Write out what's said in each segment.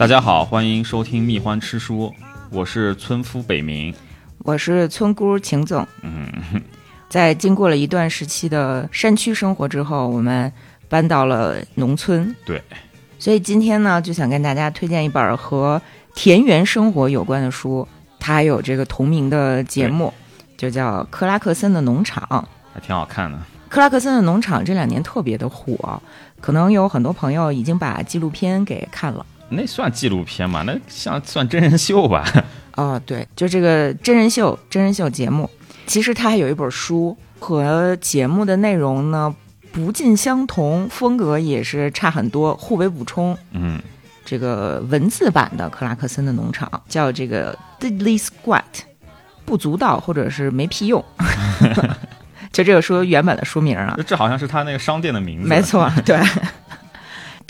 大家好，欢迎收听蜜獾吃书，我是村夫北明。我是村姑秦总。嗯，在经过了一段时期的山区生活之后，我们搬到了农村。对，所以今天呢，就想跟大家推荐一本和田园生活有关的书，它还有这个同名的节目，就叫《克拉克森的农场》。还挺好看的。克拉克森的农场这两年特别的火，可能有很多朋友已经把纪录片给看了。那算纪录片吗？那像算真人秀吧？哦，对，就这个真人秀，真人秀节目，其实它还有一本书，和节目的内容呢不尽相同，风格也是差很多，互为补充。嗯，这个文字版的克拉克森的农场叫这个 Diddly Squat，不足道或者是没屁用。就这个书原本的书名啊，这好像是他那个商店的名字。没错，对。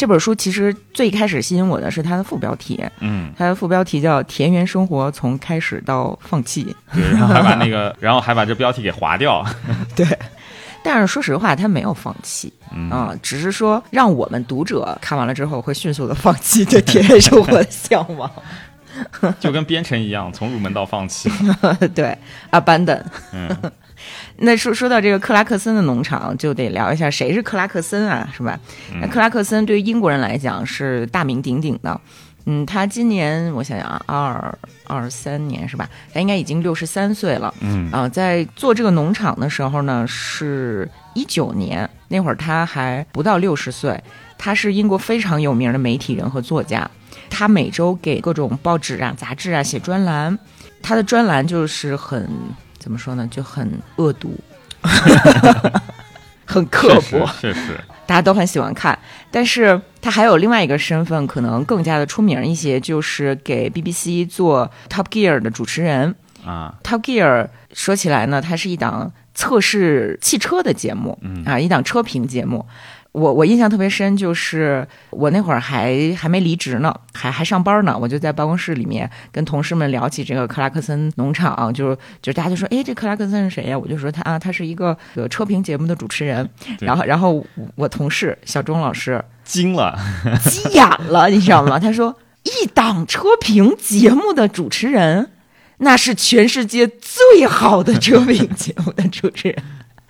这本书其实最开始吸引我的是它的副标题，嗯，它的副标题叫《田园生活从开始到放弃》，对，然后还把那个，然后还把这标题给划掉。对，但是说实话，他没有放弃啊，只是说让我们读者看完了之后会迅速的放弃对田园生活的向往，就跟编程一样，从入门到放弃。对，abandon。嗯。那说说到这个克拉克森的农场，就得聊一下谁是克拉克森啊，是吧？那克拉克森对于英国人来讲是大名鼎鼎的。嗯，他今年我想想啊，二二三年是吧？他应该已经六十三岁了。嗯啊，在做这个农场的时候呢，是一九年那会儿他还不到六十岁。他是英国非常有名的媒体人和作家，他每周给各种报纸啊、杂志啊写专栏，他的专栏就是很。怎么说呢？就很恶毒，很刻薄，确实，大家都很喜欢看。但是他还有另外一个身份，可能更加的出名一些，就是给 BBC 做 Top Gear 的主持人啊。Top Gear 说起来呢，它是一档测试汽车的节目，啊，一档车评节目。我我印象特别深，就是我那会儿还还没离职呢，还还上班呢，我就在办公室里面跟同事们聊起这个克拉克森农场，就是就大家就说，哎，这克拉克森是谁呀？我就说他啊，他是一个车评节目的主持人。然后然后我同事小钟老师惊了，急眼了，你知道吗？他说，一档车评节目的主持人，那是全世界最好的车评节目的主持人。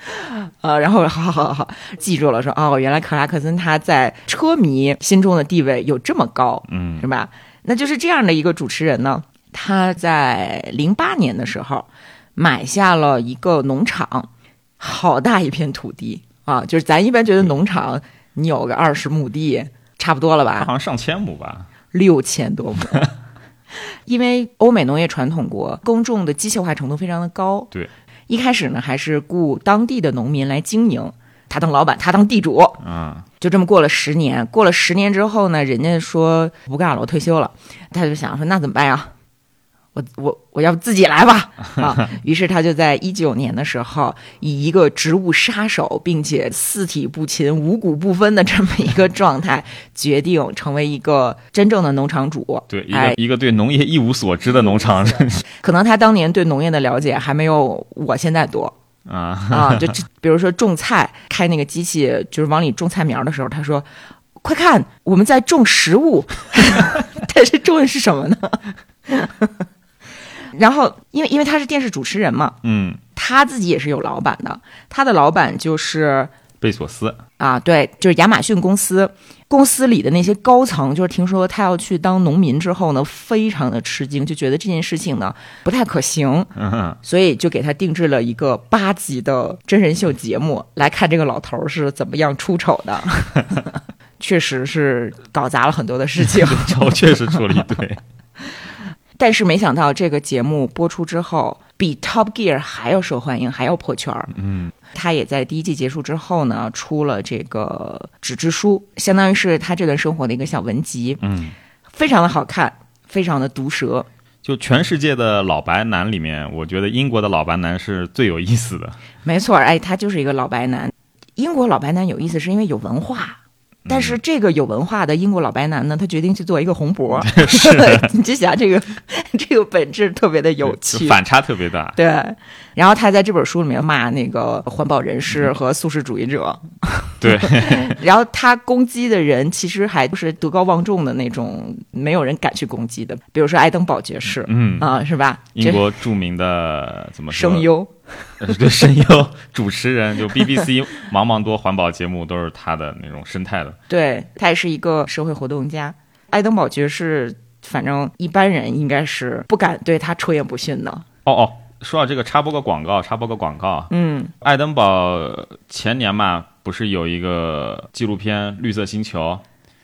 呃，然后好好好，记住了，说哦，原来克拉克森他在车迷心中的地位有这么高，嗯，是吧？那就是这样的一个主持人呢，他在零八年的时候买下了一个农场，好大一片土地啊！就是咱一般觉得农场你有个二十亩地差不多了吧？好像上千亩吧，六千多亩。因为欧美农业传统国耕种的机械化程度非常的高，对。一开始呢，还是雇当地的农民来经营，他当老板，他当地主，嗯，就这么过了十年。过了十年之后呢，人家说不干了，我退休了，他就想说那怎么办呀？我我我要不自己来吧 啊！于是他就在一九年的时候，以一个植物杀手，并且四体不勤、五谷不分的这么一个状态，决定成为一个真正的农场主。对，一个一个对农业一无所知的农场人。可能他当年对农业的了解还没有我现在多啊啊！就比如说种菜，开那个机器就是往里种菜苗的时候，他说：“快看，我们在种食物。”但是种的是什么呢？然后，因为因为他是电视主持人嘛，嗯，他自己也是有老板的，他的老板就是贝索斯。啊，对，就是亚马逊公司。公司里的那些高层，就是听说他要去当农民之后呢，非常的吃惊，就觉得这件事情呢不太可行，嗯，所以就给他定制了一个八集的真人秀节目，来看这个老头是怎么样出丑的，确实是搞砸了很多的事情，丑 确实出了一堆。但是没想到这个节目播出之后，比 Top Gear 还要受欢迎，还要破圈儿。嗯，他也在第一季结束之后呢，出了这个纸质书，相当于是他这段生活的一个小文集。嗯，非常的好看，非常的毒舌。就全世界的老白男里面，我觉得英国的老白男是最有意思的。没错，哎，他就是一个老白男。英国老白男有意思，是因为有文化。但是这个有文化的英国老白男呢，他决定去做一个红脖。是，你就想这个 这个本质特别的有趣，反差特别大。对，然后他在这本书里面骂那个环保人士和素食主义者。对，然后他攻击的人其实还不是德高望重的那种，没有人敢去攻击的，比如说爱登堡爵士，嗯啊，是吧？英国著名的怎么说声优。对声优主持人，就 BBC 茫茫多环保节目都是他的那种生态的。对他也是一个社会活动家。爱登堡爵士，反正一般人应该是不敢对他出言不逊的。哦哦，说到这个，插播个广告，插播个广告。嗯，爱登堡前年嘛，不是有一个纪录片《绿色星球》？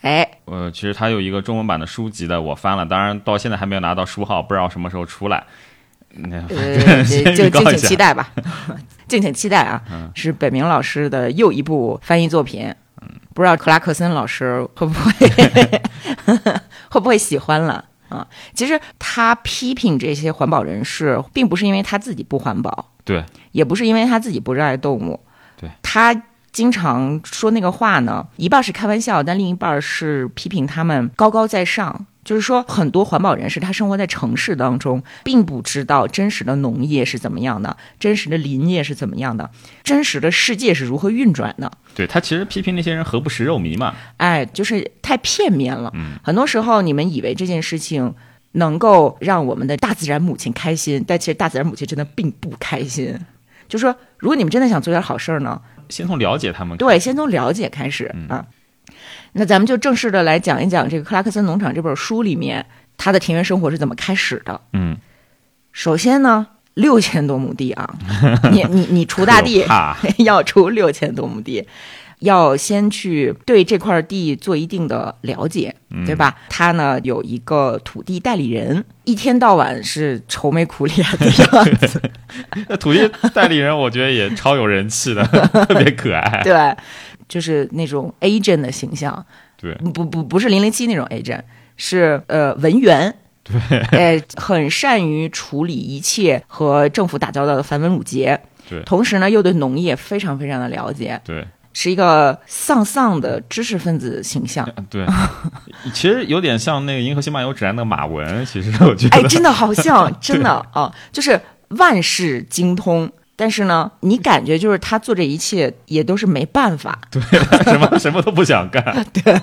哎，呃，其实它有一个中文版的书籍的，我翻了，当然到现在还没有拿到书号，不知道什么时候出来。呃，就敬请期待吧，敬请期待啊！是本明老师的又一部翻译作品，不知道克拉克森老师会不会 会不会喜欢了。啊？其实他批评这些环保人士，并不是因为他自己不环保，对，也不是因为他自己不热爱动物，对，他经常说那个话呢，一半是开玩笑，但另一半是批评他们高高在上。就是说，很多环保人士他生活在城市当中，并不知道真实的农业是怎么样的，真实的林业是怎么样的，真实的世界是如何运转的。对他其实批评那些人何不食肉糜嘛？哎，就是太片面了。嗯，很多时候你们以为这件事情能够让我们的大自然母亲开心，但其实大自然母亲真的并不开心。就说，如果你们真的想做点好事儿呢，先从了解他们，对，先从了解开始啊。那咱们就正式的来讲一讲这个《克拉克森农场》这本书里面，他的田园生活是怎么开始的。嗯，首先呢，六千多亩地啊，你你你锄大地 要锄六千多亩地，要先去对这块地做一定的了解，对吧？他呢有一个土地代理人，一天到晚是愁眉苦脸的样子。那土地代理人我觉得也超有人气的，特别可爱。对。就是那种 agent 的形象，对，不不不是零零七那种 agent，是呃文员，对，哎，很善于处理一切和政府打交道的繁文缛节，对，同时呢又对农业非常非常的了解，对，是一个丧丧的知识分子形象，对，其实有点像那个《银河系漫游指南》的马文，其实我觉得，哎，真的好像，真的啊，就是万事精通。但是呢，你感觉就是他做这一切也都是没办法，对，什么什么都不想干，对，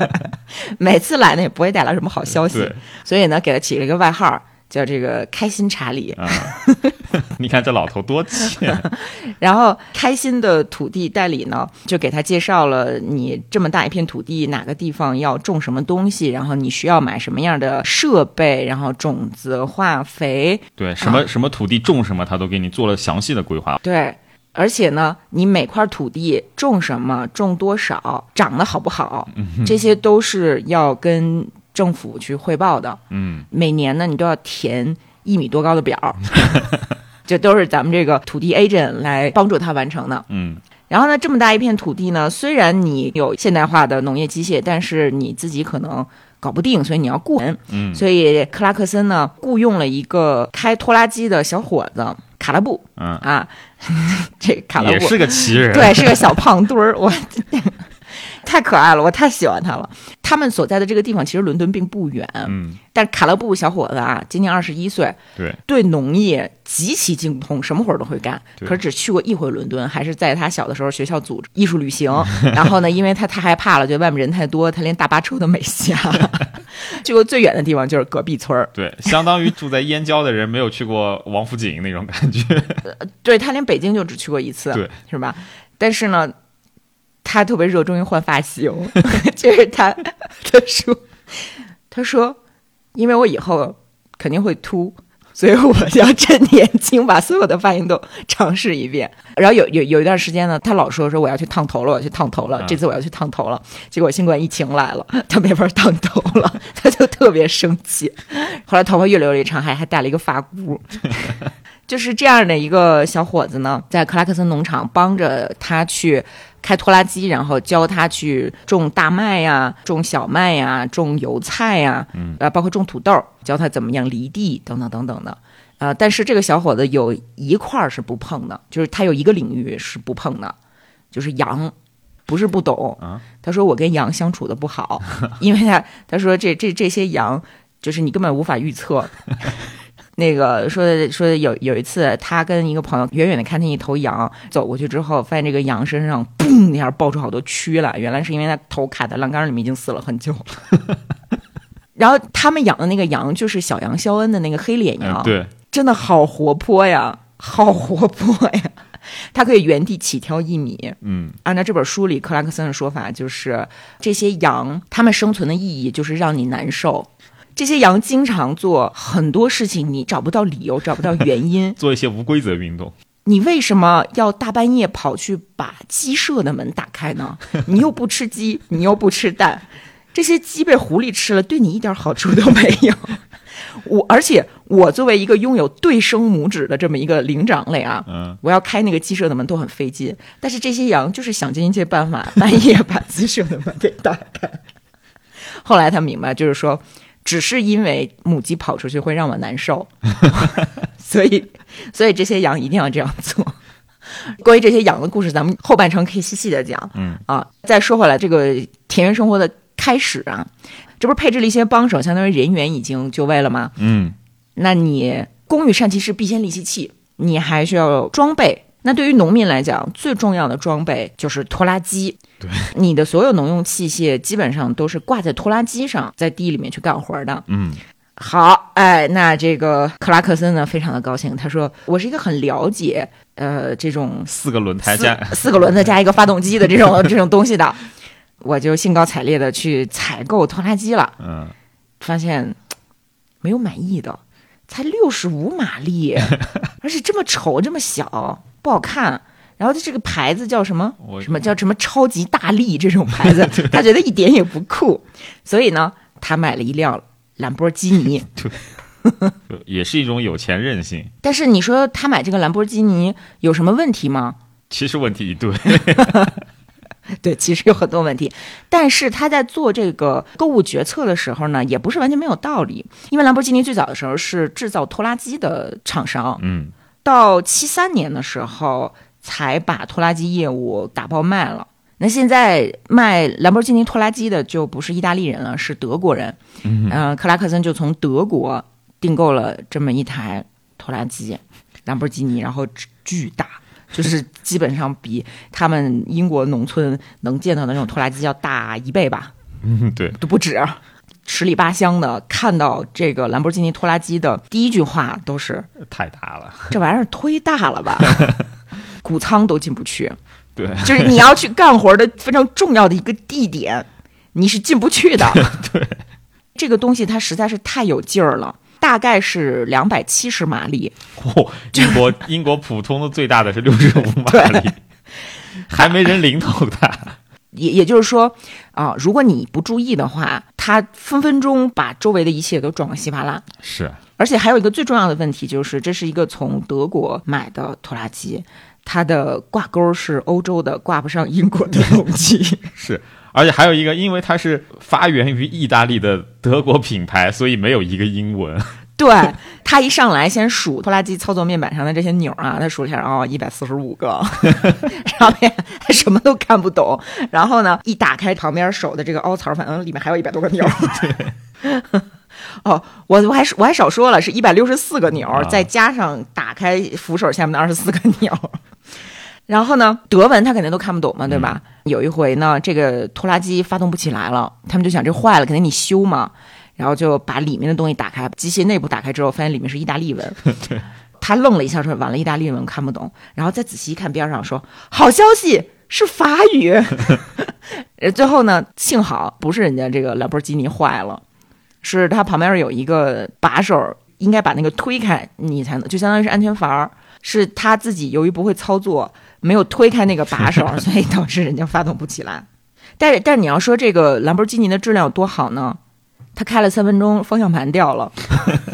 每次来呢也不会带来什么好消息，所以呢给他起了一个外号。叫这个开心查理啊！你看这老头多气。然后开心的土地代理呢，就给他介绍了你这么大一片土地，哪个地方要种什么东西，然后你需要买什么样的设备，然后种子、化肥，对，什么什么土地种什么，他都给你做了详细的规划。对，而且呢，你每块土地种什么、种多少、长得好不好，这些都是要跟。政府去汇报的，嗯，每年呢，你都要填一米多高的表，这都是咱们这个土地 agent 来帮助他完成的，嗯。然后呢，这么大一片土地呢，虽然你有现代化的农业机械，但是你自己可能搞不定，所以你要雇人，嗯。所以克拉克森呢，雇佣了一个开拖拉机的小伙子卡拉布，嗯。啊，这卡拉布。也是个奇人，对，是个小胖墩儿，我。太可爱了，我太喜欢他了。他们所在的这个地方其实伦敦并不远，嗯，但卡勒布小伙子啊，今年二十一岁，对，对农业极其精通，什么活儿都会干。可是只去过一回伦敦，还是在他小的时候学校组织艺术旅行。然后呢，因为他太害怕了，觉得外面人太多，他连大巴车都没下。去过最远的地方就是隔壁村儿，对，相当于住在燕郊的人没有去过王府井那种感觉。对他连北京就只去过一次，对，是吧？但是呢。他特别热衷于换发型，就是他他说他说，因为我以后肯定会秃，所以我要趁年轻把所有的发型都尝试一遍。然后有有有一段时间呢，他老说说我要去烫头了，我要去烫头了，这次我要去烫头了。结果新冠疫情来了，他没法烫头了，他就特别生气。后来头发越留越长，还还戴了一个发箍。就是这样的一个小伙子呢，在克拉克森农场帮着他去开拖拉机，然后教他去种大麦呀、种小麦呀、种油菜呀，嗯，呃，包括种土豆，教他怎么样犁地等等等等的。呃，但是这个小伙子有一块是不碰的，就是他有一个领域是不碰的，就是羊。不是不懂啊，他说我跟羊相处的不好，因为他他说这这这些羊就是你根本无法预测。那个说的说的有有一次，他跟一个朋友远远的看见一头羊走过去之后，发现这个羊身上嘣一下爆出好多蛆来，原来是因为它头卡在栏杆里面已经死了很久 了。然后他们养的那个羊就是小羊肖恩的那个黑脸羊，嗯 对，真的好活泼呀，好活泼呀！它可以原地起跳一米。嗯按照这本书里克拉克森的说法，就是这些羊它们生存的意义就是让你难受。这些羊经常做很多事情，你找不到理由，找不到原因。做一些无规则运动，你为什么要大半夜跑去把鸡舍的门打开呢？你又不吃鸡，你又不吃蛋，这些鸡被狐狸吃了，对你一点好处都没有。我而且我作为一个拥有对生拇指的这么一个灵长类啊，嗯，我要开那个鸡舍的门都很费劲，但是这些羊就是想尽一切办法，半夜把鸡舍的门给打开。后来他明白，就是说，只是因为母鸡跑出去会让我难受，所以，所以这些羊一定要这样做。关于这些羊的故事，咱们后半程可以细细的讲。嗯啊，再说回来，这个田园生活的开始啊，这不是配置了一些帮手，相当于人员已经就位了吗？嗯那你工欲善其事，必先利其器，你还需要装备。那对于农民来讲，最重要的装备就是拖拉机。对，你的所有农用器械基本上都是挂在拖拉机上，在地里面去干活的。嗯好，哎，那这个克拉克森呢，非常的高兴，他说：“我是一个很了解，呃，这种四个轮胎四加四个轮子加一个发动机的这种 这种东西的，我就兴高采烈的去采购拖拉机了。嗯发现没有满意的，才六十五马力，而且这么丑，这么小，不好看。然后它这个牌子叫什么？什么叫什么超级大力这种牌子，他觉得一点也不酷，所以呢，他买了一辆兰博基尼。也是一种有钱任性。但是你说他买这个兰博基尼有什么问题吗？其实问题一堆，对，其实有很多问题，但是他在做这个购物决策的时候呢，也不是完全没有道理。因为兰博基尼最早的时候是制造拖拉机的厂商，嗯到七三年的时候才把拖拉机业务打包卖了。那现在卖兰博基尼拖拉机的就不是意大利人了，是德国人。嗯呃，克拉克森就从德国订购了这么一台拖拉机，兰博基尼，然后巨巨大，就是基本上比他们英国农村能见到的那种拖拉机要大一倍吧。嗯，对，都不止。十里八乡的看到这个兰博基尼拖拉机的第一句话都是太大了。这玩意儿忒大了吧，谷仓都进不去。对，就是你要去干活的非常重要的一个地点，你是进不去的。对，这个东西它实在是太有劲儿了，大概是两百七十马力，嚯，英国英国普通的最大的是六十五马力，还没人零头大。也也就是说啊、如果你不注意的话，它分分钟把周围的一切都撞个稀巴烂。是，而且还有一个最重要的问题，就是这是一个从德国买的拖拉机，它的挂钩是欧洲的，挂不上英国的龙机。是，而且还有一个，因为它是发源于意大利的德国品牌，所以没有一个英文。对他一上来先数拖拉机操作面板上的这些钮啊，他数了一下，哦，一百四十五个，上面他什么都看不懂。然后呢，一打开旁边手的这个凹槽，反正里面还有一百多个钮儿。哦，我我还我还少说了，是一百六十四个钮，啊再加上打开扶手下面的二十四个钮。然后呢，德文他肯定都看不懂嘛，对吧？有一回呢，这个拖拉机发动不起来了，他们就想这坏了，肯定你修嘛。然后就把里面的东西打开，机械内部打开之后，发现里面是意大利文。他愣了一下，说：“完了，意大利文看不懂。”然后再仔细一看，边上说：“好消息，是法语。”呃最后呢，幸好不是人家这个兰博基尼坏了，是它旁边有一个把手，应该把那个推开，你才能就相当于是安全阀儿。是他自己由于不会操作，没有推开那个把手，所以导致人家发动不起来。但是，但是你要说这个兰博基尼的质量有多好呢？他开了三分钟，方向盘掉了，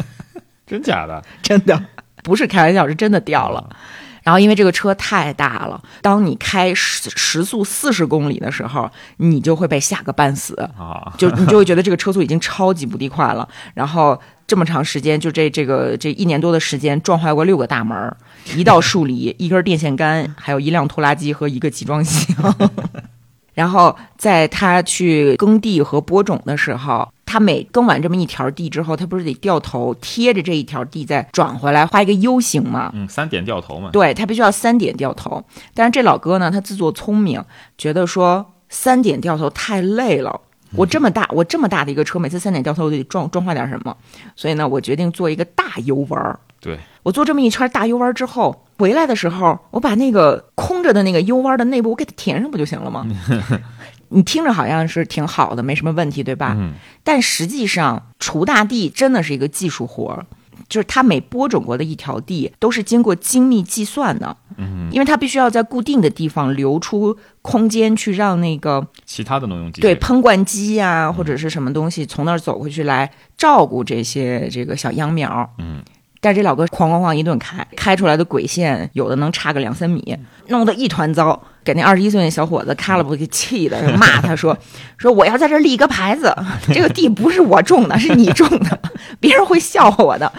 真假的？真的不是开玩笑，是真的掉了。然后因为这个车太大了，当你开时时速四十公里的时候，你就会被吓个半死，啊，就你就会觉得这个车速已经超级无敌快了。然后这么长时间，就这这个这一年多的时间，撞坏过六个大门儿，一道树篱，一根电线杆，还有一辆拖拉机和一个集装箱。然后在他去耕地和播种的时候，他每耕完这么一条地之后，他不是得掉头贴着这一条地再转回来画一个 U 型吗？嗯，三点掉头嘛。对他必须要三点掉头。但是这老哥呢，他自作聪明，觉得说三点掉头太累了。我这么大，我这么大的一个车，每次三点掉头我得撞撞坏点什么，所以呢，我决定做一个大 U 弯儿。对，我做这么一圈大 U 弯之后，回来的时候，我把那个空着的那个 U 弯的内部我给它填上不就行了吗？你听着好像是挺好的，没什么问题，对吧？嗯。但实际上，锄大地真的是一个技术活儿，就是它每播种过的一条地都是经过精密计算的，嗯，因为它必须要在固定的地方留出空间去让那个其他的农用机械对喷灌机呀、或者是什么东西从那儿走过去来照顾这些这个小秧苗。嗯，但是这老哥哐哐哐一顿开，开出来的轨线有的能差个两三米，弄得一团糟，给那二十一岁那小伙子开了不给气的，骂他说 说我要在这立个牌子，这个地不是我种的，是你种的，别人会笑话我的。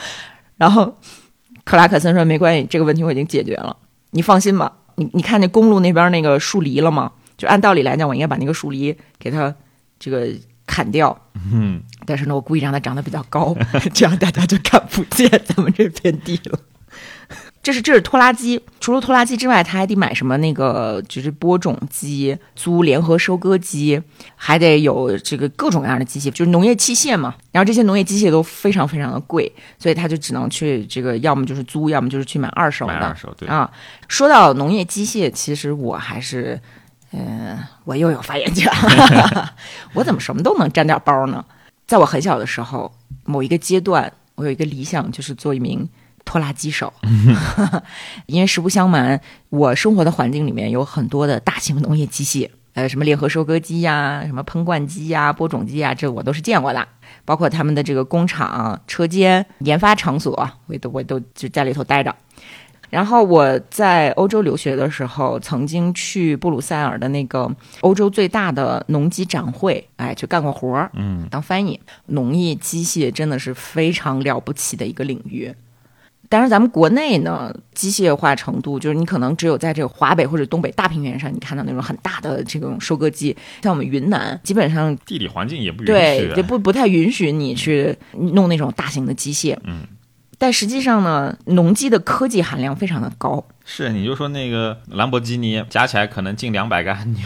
然后克拉克森说没关系，这个问题我已经解决了，你放心吧。你你看那公路那边那个树篱了吗？就按道理来讲，我应该把那个树篱给它这个砍掉。嗯，但是呢，我故意让它长得比较高，这样大家就看不见咱们这片地了。这 是这是拖拉机，除了拖拉机之外，他还得买什么那个就是播种机、租联合收割机，还得有这个各种各样的机械，就是农业器械嘛。然后这些农业机械都非常非常的贵，所以他就只能去这个要么就是租，要么就是去买二手的。买二手对啊。说到农业机械，其实我还是，嗯、我又有发言权了。我怎么什么都能沾点包呢？在我很小的时候，某一个阶段，我有一个理想，就是做一名拖拉机手。因为实不相瞒，我生活的环境里面有很多的大型农业机械，呃，什么联合收割机呀、什么喷灌机呀、播种机呀，这我都是见过的。包括他们的这个工厂、车间、研发场所，我都我都就在里头待着。然后我在欧洲留学的时候，曾经去布鲁塞尔的那个欧洲最大的农机展会，哎，去干过活儿，嗯，当翻译。农业机械真的是非常了不起的一个领域。但是，咱们国内呢，机械化程度就是你可能只有在这个华北或者东北大平原上，你看到那种很大的这种收割机。像我们云南，基本上地理环境也不允对，许啊。就不不太允许你去弄那种大型的机械。嗯，但实际上呢，农机的科技含量非常的高。是，你就说那个兰博基尼加起来可能近两百个按钮，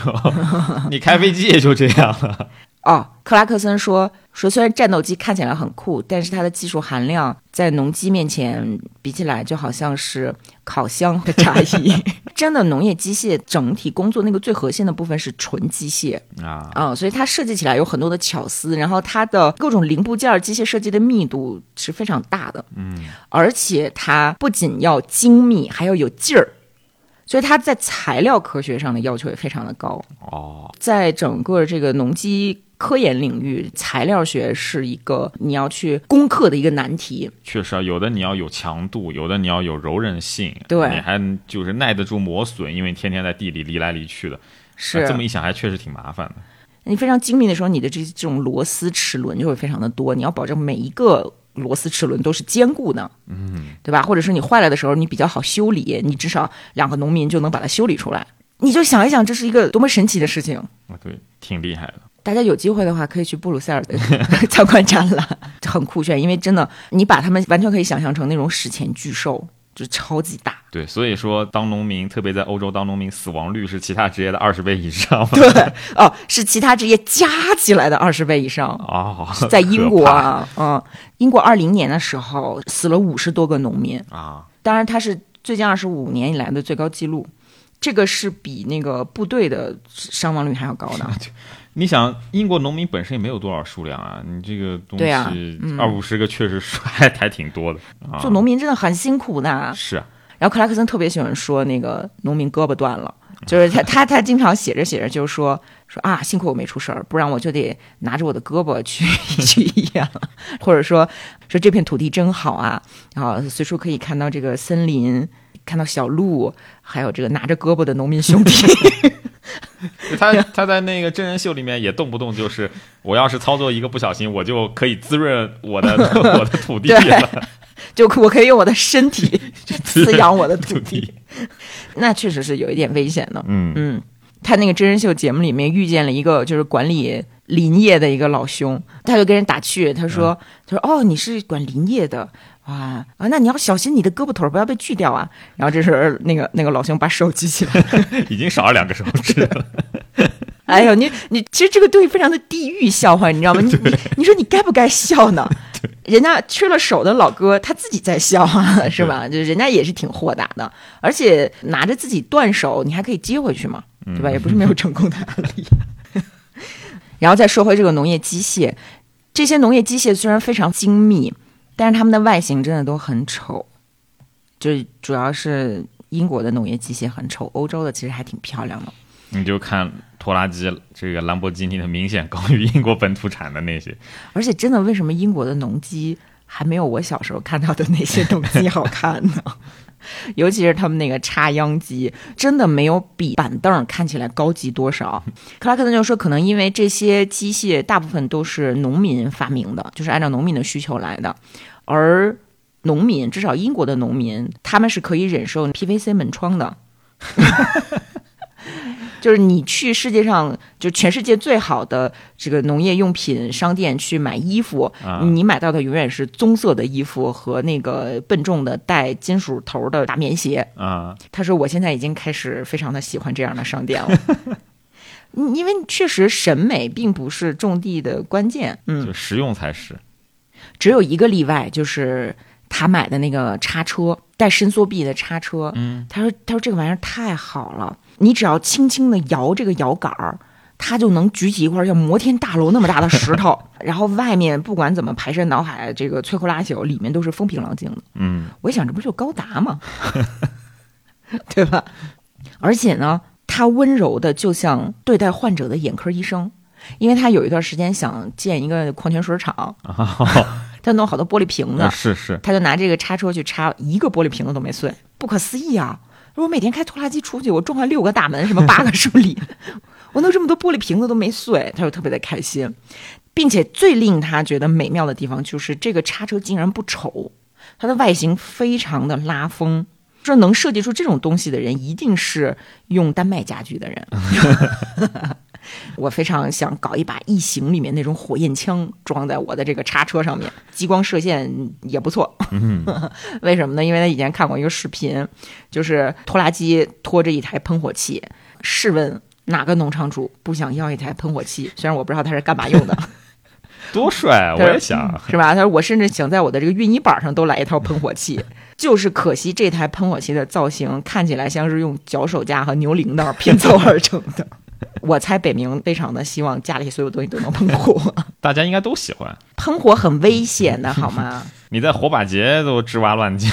你开飞机也就这样了。哦，克拉克森说说，虽然战斗机看起来很酷，但是它的技术含量在农机面前比起来，就好像是烤箱的差异。真的，农业机械整体工作那个最核心的部分是纯机械啊，啊、所以它设计起来有很多的巧思，然后它的各种零部件机械设计的密度是非常大的。嗯，而且它不仅要精密，还要有劲儿，所以它在材料科学上的要求也非常的高。哦，在整个这个农机科研领域，材料学是一个你要去攻克的一个难题。确实啊，有的你要有强度，有的你要有柔韧性，对你还就是耐得住磨损，因为天天在地里离来离去的。是啊这么一想，还确实挺麻烦的。你非常精密的时候，你的这这种螺丝齿轮就会非常的多，你要保证每一个螺丝齿轮都是坚固的，嗯，对吧？或者是你坏了的时候，你比较好修理，你至少两个农民就能把它修理出来。你就想一想，这是一个多么神奇的事情。啊，对，挺厉害的。大家有机会的话，可以去布鲁塞尔的 参观展览，很酷炫。因为真的，你把他们完全可以想象成那种史前巨兽，就超级大。对，所以说当农民，特别在欧洲当农民，死亡率是其他职业的二十倍以上。对，哦，是其他职业加起来的二十倍以上。哦，在英国啊，嗯，英国二零年的时候死了五十多个农民，啊，当然它是最近二十五年以来的最高纪录，这个是比那个部队的伤亡率还要高的。你想，英国农民本身也没有多少数量啊，你这个东西二五十个确实还还挺多的 啊。做农民真的很辛苦的。是啊，然后克拉克森特别喜欢说那个农民胳膊断了，就是他他他经常写着写着就是说说啊，幸亏我没出事儿，不然我就得拿着我的胳膊去 去医院了，或者说说这片土地真好啊，然后随处可以看到这个森林，看到小鹿，还有这个拿着胳膊的农民兄弟。他他在那个真人秀里面也动不动就是，我要是操作一个不小心，我就可以滋润我的 我的土地了。就我可以用我的身体 滋润滋养我的土地，那确实是有一点危险的。嗯嗯，他那个真人秀节目里面遇见了一个就是管理林业的一个老兄，他就跟人打趣，他说：“他说哦，你是管林业的。”啊啊！那你要小心你的胳膊腿不要被锯掉啊！然后这时候那个那个老兄把手举起来，已经少了两个手指了。哎呦，你你其实这个东西非常的地狱笑话，你知道吗？你你你说你该不该笑呢？人家缺了手的老哥他自己在笑啊，是吧？就人家也是挺豁达的，而且拿着自己断手，你还可以接回去嘛，对吧？也不是没有成功的案例。然后再说回这个农业机械，这些农业机械虽然非常精密。但是他们的外形真的都很丑，就是主要是英国的农业机械很丑，欧洲的其实还挺漂亮的。你就看拖拉机，这个兰博基尼的明显高于英国本土产的那些。而且真的，为什么英国的农机还没有我小时候看到的那些农机好看呢？尤其是他们那个插秧机，真的没有比板凳看起来高级多少。克拉克森就说，可能因为这些机械大部分都是农民发明的，就是按照农民的需求来的。而农民，至少英国的农民，他们是可以忍受 PVC 门窗的。就是你去世界上就全世界最好的这个农业用品商店去买衣服，你买到的永远是棕色的衣服和那个笨重的带金属头的大棉鞋。啊，他说我现在已经开始非常的喜欢这样的商店了，因为确实审美并不是种地的关键，嗯，就实用才是。只有一个例外，就是他买的那个叉车，带伸缩臂的叉车。嗯，他说：“他说这个玩意儿太好了，你只要轻轻的摇这个摇杆儿，它就能举起一块像摩天大楼那么大的石头，然后外面不管怎么排山倒海，这个摧枯拉朽，里面都是风平浪静的。”嗯，我一想，这不就高达吗？对吧？而且呢，他温柔的就像对待患者的眼科医生。因为他有一段时间想建一个矿泉水厂，他弄好多玻璃瓶子，是是，他就拿这个叉车去插，一个玻璃瓶子都没碎，不可思议啊！我每天开拖拉机出去，我撞坏六个大门，什么八个树理，我弄这么多玻璃瓶子都没碎，他就特别的开心，并且最令他觉得美妙的地方就是这个叉车竟然不丑，它的外形非常的拉风，说能设计出这种东西的人一定是用丹麦家具的人。我非常想搞一把异形里面那种火焰枪装在我的这个叉车上面，激光射线也不错。为什么呢？因为他以前看过一个视频，就是拖拉机拖着一台喷火器。试问哪个农场主不想要一台喷火器？虽然我不知道它是干嘛用的。多帅！我也想，是吧？他说我甚至想在我的这个熨衣板上都来一套喷火器。就是可惜这台喷火器的造型看起来像是用脚手架和牛铃铛拼凑而成的。我猜北冥非常的希望家里所有东西都能喷火，大家应该都喜欢。喷火很危险的，好吗？你在火把节都吱哇乱叫，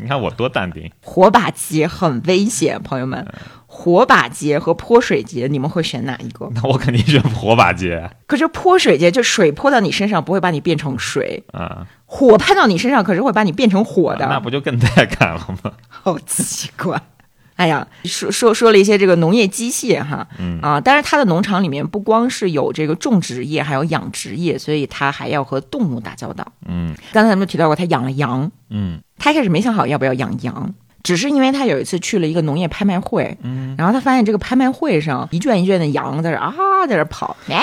你看我多淡定。火把节很危险，朋友们。火把节和泼水节，你们会选哪一个？那我肯定选火把节。可是泼水节，就水泼到你身上不会把你变成水啊，火喷到你身上可是会把你变成火的，那不就更带感了吗？好奇怪。哎呀，说说说了一些这个农业机械哈，嗯啊，但是它的农场里面不光是有这个种植业，还有养殖业，所以它还要和动物打交道。嗯，刚才咱们提到过，他养了羊。嗯，他一开始没想好要不要养羊，只是因为他有一次去了一个农业拍卖会，嗯，然后他发现这个拍卖会上一圈一圈的羊在这啊在这跑，然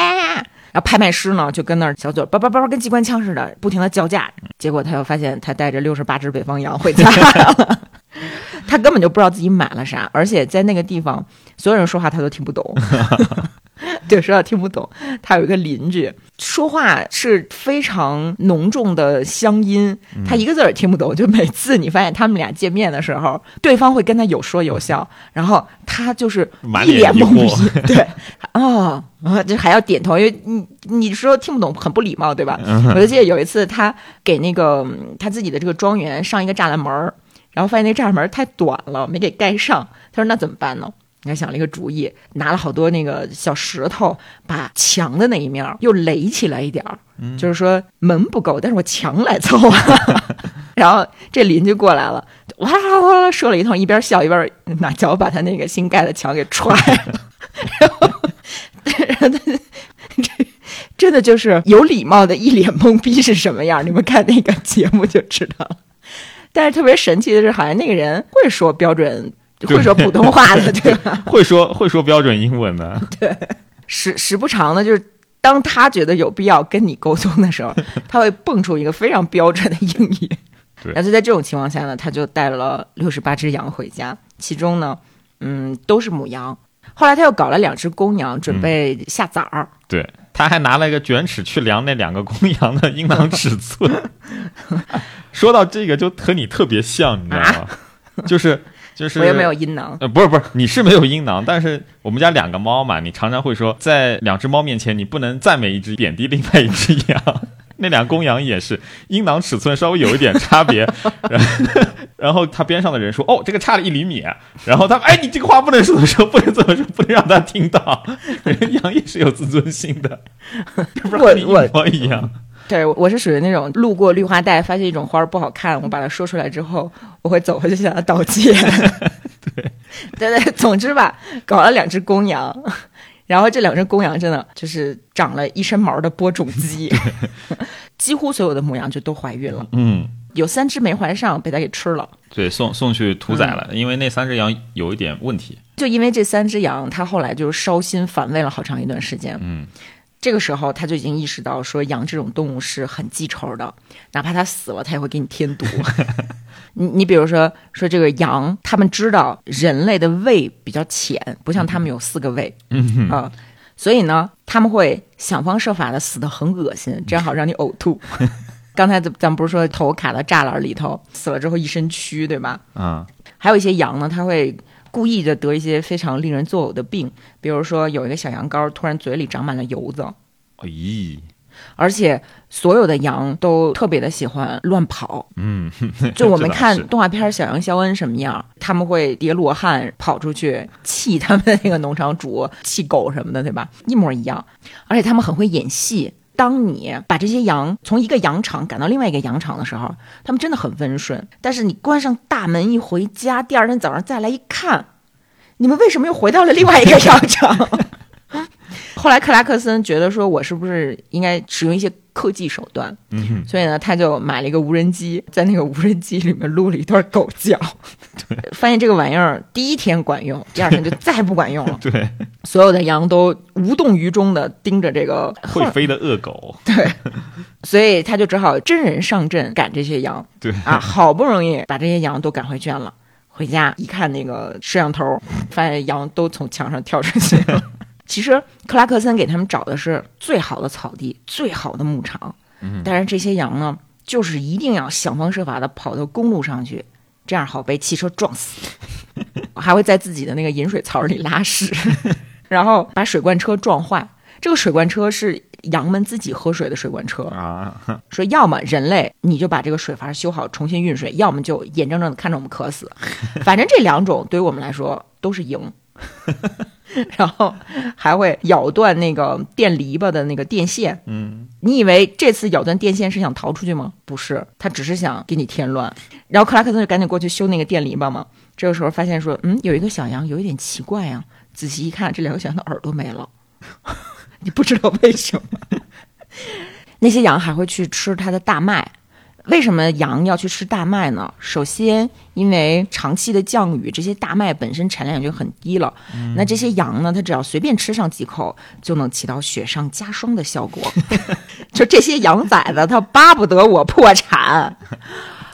后拍卖师呢就跟那儿小嘴叭叭叭跟机关枪似的不停的叫价，结果他又发现他带着六十八只北方羊回家了。他根本就不知道自己买了啥，而且在那个地方，所有人说话他都听不懂。对，说话听不懂。他有一个邻居说话是非常浓重的乡音，他一个字儿也听不懂。就每次你发现他们俩见面的时候，对方会跟他有说有笑，然后他就是一脸懵逼。对，哦，就还要点头，因为你你说听不懂很不礼貌，对吧？我就记得有一次他给那个他自己的这个庄园上一个栅栏门儿。然后发现那栅栏门太短了，没给盖上。他说：“那怎么办呢？”他想了一个主意，拿了好多那个小石头，把墙的那一面又垒起来一点儿。就是说门不够，但是我墙来凑。然后这邻居过来了，哇哇哇说了一通，一边笑一边拿脚把他那个新盖的墙给踹 了。然后，这真的就是有礼貌的一脸懵逼是什么样？你们看那个节目就知道了。但是特别神奇的是，好像那个人会说标准会说普通话的，对吧？会说会说标准英文的，对时时不常的，就是当他觉得有必要跟你沟通的时候，他会蹦出一个非常标准的英语。对然后就在这种情况下呢，他就带了六十八只羊回家，其中呢，嗯，都是母羊。后来他又搞了两只公羊，准备下崽儿。对，他还拿了一个卷尺去量那两个公羊的阴囊尺寸。说到这个，就和你特别像，你知道吗？就是就是，我也没有阴囊，呃，不是不是，你是没有阴囊，但是我们家两个猫嘛，你常常会说，在两只猫面前，你不能赞美一只，贬低另外一只羊。那俩公羊也是阴囊尺寸稍微有一点差别，然后 然后他边上的人说：“哦，这个差了一厘米。”然后他们：“哎，你这个话不能这么说，不能这么说，不能让他听到。”人羊也是有自尊心的，不是和你一我模一样。对我是属于那种路过绿化带，发现一种花儿不好看，我把它说出来之后，我会走回去向他道歉。对对对，总之吧，搞了两只公羊，然后这两只公羊真的就是长了一身毛的播种机，几乎所有的母羊就都怀孕了，嗯，有三只没怀上，被他给吃了。对，送送去屠宰了，因为那三只羊有一点问题。就因为这三只羊，他后来就烧心反胃了好长一段时间。嗯，这个时候他就已经意识到，说羊这种动物是很记仇的，哪怕它死了，它也会给你添毒。你你比如说说这个羊，他们知道人类的胃比较浅，不像他们有四个胃嗯啊、所以呢，他们会想方设法的死得很恶心，这样好让你呕吐。刚才咱咱们不是说头卡到栅栏里头，死了之后一身蛆，对吧？啊，还有一些羊呢，它会故意的得一些非常令人作呕的病，比如说有一个小羊羔突然嘴里长满了油子，咦，而且所有的羊都特别的喜欢乱跑。嗯，就我们看动画片《小羊肖恩》什么样，他们会叠罗汉跑出去气他们那个农场主、气狗什么的，对吧？一模一样。而且他们很会演戏。当你把这些羊从一个羊场赶到另外一个羊场的时候，他们真的很温顺。但是你关上大门一回家，第二天早上再来一看，你们为什么又回到了另外一个羊场？后来克拉克森觉得说，我是不是应该使用一些科技手段？嗯，所以呢，他就买了一个无人机，在那个无人机里面录了一段狗叫，发现这个玩意儿第一天管用，第二天就再不管用了。对，所有的羊都无动于衷的盯着这个会飞的恶狗，对，所以他就只好真人上阵赶这些羊对，啊，好不容易把这些羊都赶回圈了。回家一看那个摄像头，发现羊都从墙上跳出去了。其实克拉克森给他们找的是最好的草地、最好的牧场，嗯但是这些羊呢，就是一定要想方设法的跑到公路上去，这样好被汽车撞死，还会在自己的那个饮水槽里拉屎，然后把水罐车撞坏。这个水罐车是羊们自己喝水的水罐车，啊，说要么人类你就把这个水阀修好重新运水，要么就眼睁睁的看着我们渴死。反正这两种对于我们来说都是赢。然后还会咬断那个电篱笆的那个电线。嗯，你以为这次咬断电线是想逃出去吗？不是，他只是想给你添乱。然后克拉克森就赶紧过去修那个电篱笆嘛。这个时候发现说，嗯，有一个小羊有一点奇怪呀、仔细一看，这两个小羊的耳朵没了，你不知道为什么。那些羊还会去吃它的大麦。为什么羊要去吃大麦呢？首先，因为长期的降雨，这些大麦本身产量就很低了。那这些羊呢，它只要随便吃上几口，就能起到雪上加霜的效果。就这些羊崽子，它巴不得我破产。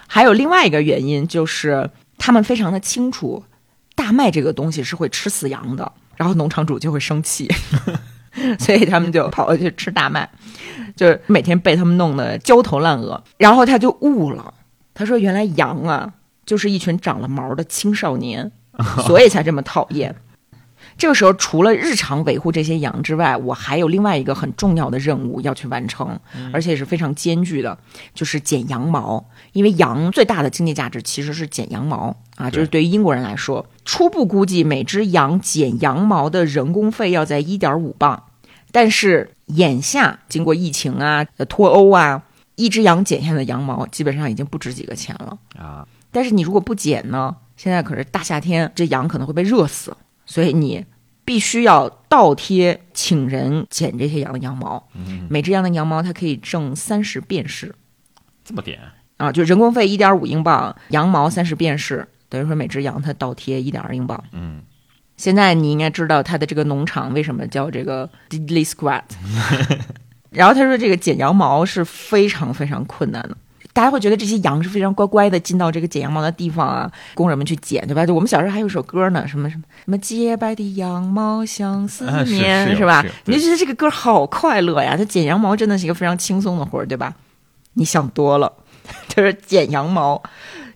还有另外一个原因，就是他们非常的清楚，大麦这个东西是会吃死羊的，然后农场主就会生气，所以他们就跑过去吃大麦。就是每天被他们弄得焦头烂额，然后他就悟了，他说：“原来羊啊，就是一群长了毛的青少年，所以才这么讨厌。”这个时候，除了日常维护这些羊之外，我还有另外一个很重要的任务要去完成，而且是非常艰巨的，就是剪羊毛。因为羊最大的经济价值其实是剪羊毛啊，就是对于英国人来说，初步估计每只羊剪羊毛的人工费要在一点五磅。但是眼下经过疫情啊、呃脱欧啊，一只羊剪下的羊毛基本上已经不值几个钱了。啊，但是你如果不剪呢，现在可是大夏天，这羊可能会被热死，所以你必须要倒贴请人剪这些羊的羊毛。每只羊的羊毛它可以挣三十便士这么点，啊，就人工费一点五英镑，羊毛三十便士。等于说每只羊它倒贴一点二英镑。嗯，现在你应该知道他的这个农场为什么叫这个 Diddley Squat。然后他说这个剪羊毛是非常非常困难的。大家会觉得这些羊是非常乖乖的进到这个剪羊毛的地方啊，工人们去剪，对吧？就我们小时候还有一首歌呢，什么什么什么洁白的羊毛像思啊是念，是吧？你就觉得这个歌好快乐呀！它剪羊毛真的是一个非常轻松的活儿，对吧？你想多了，就是剪羊毛，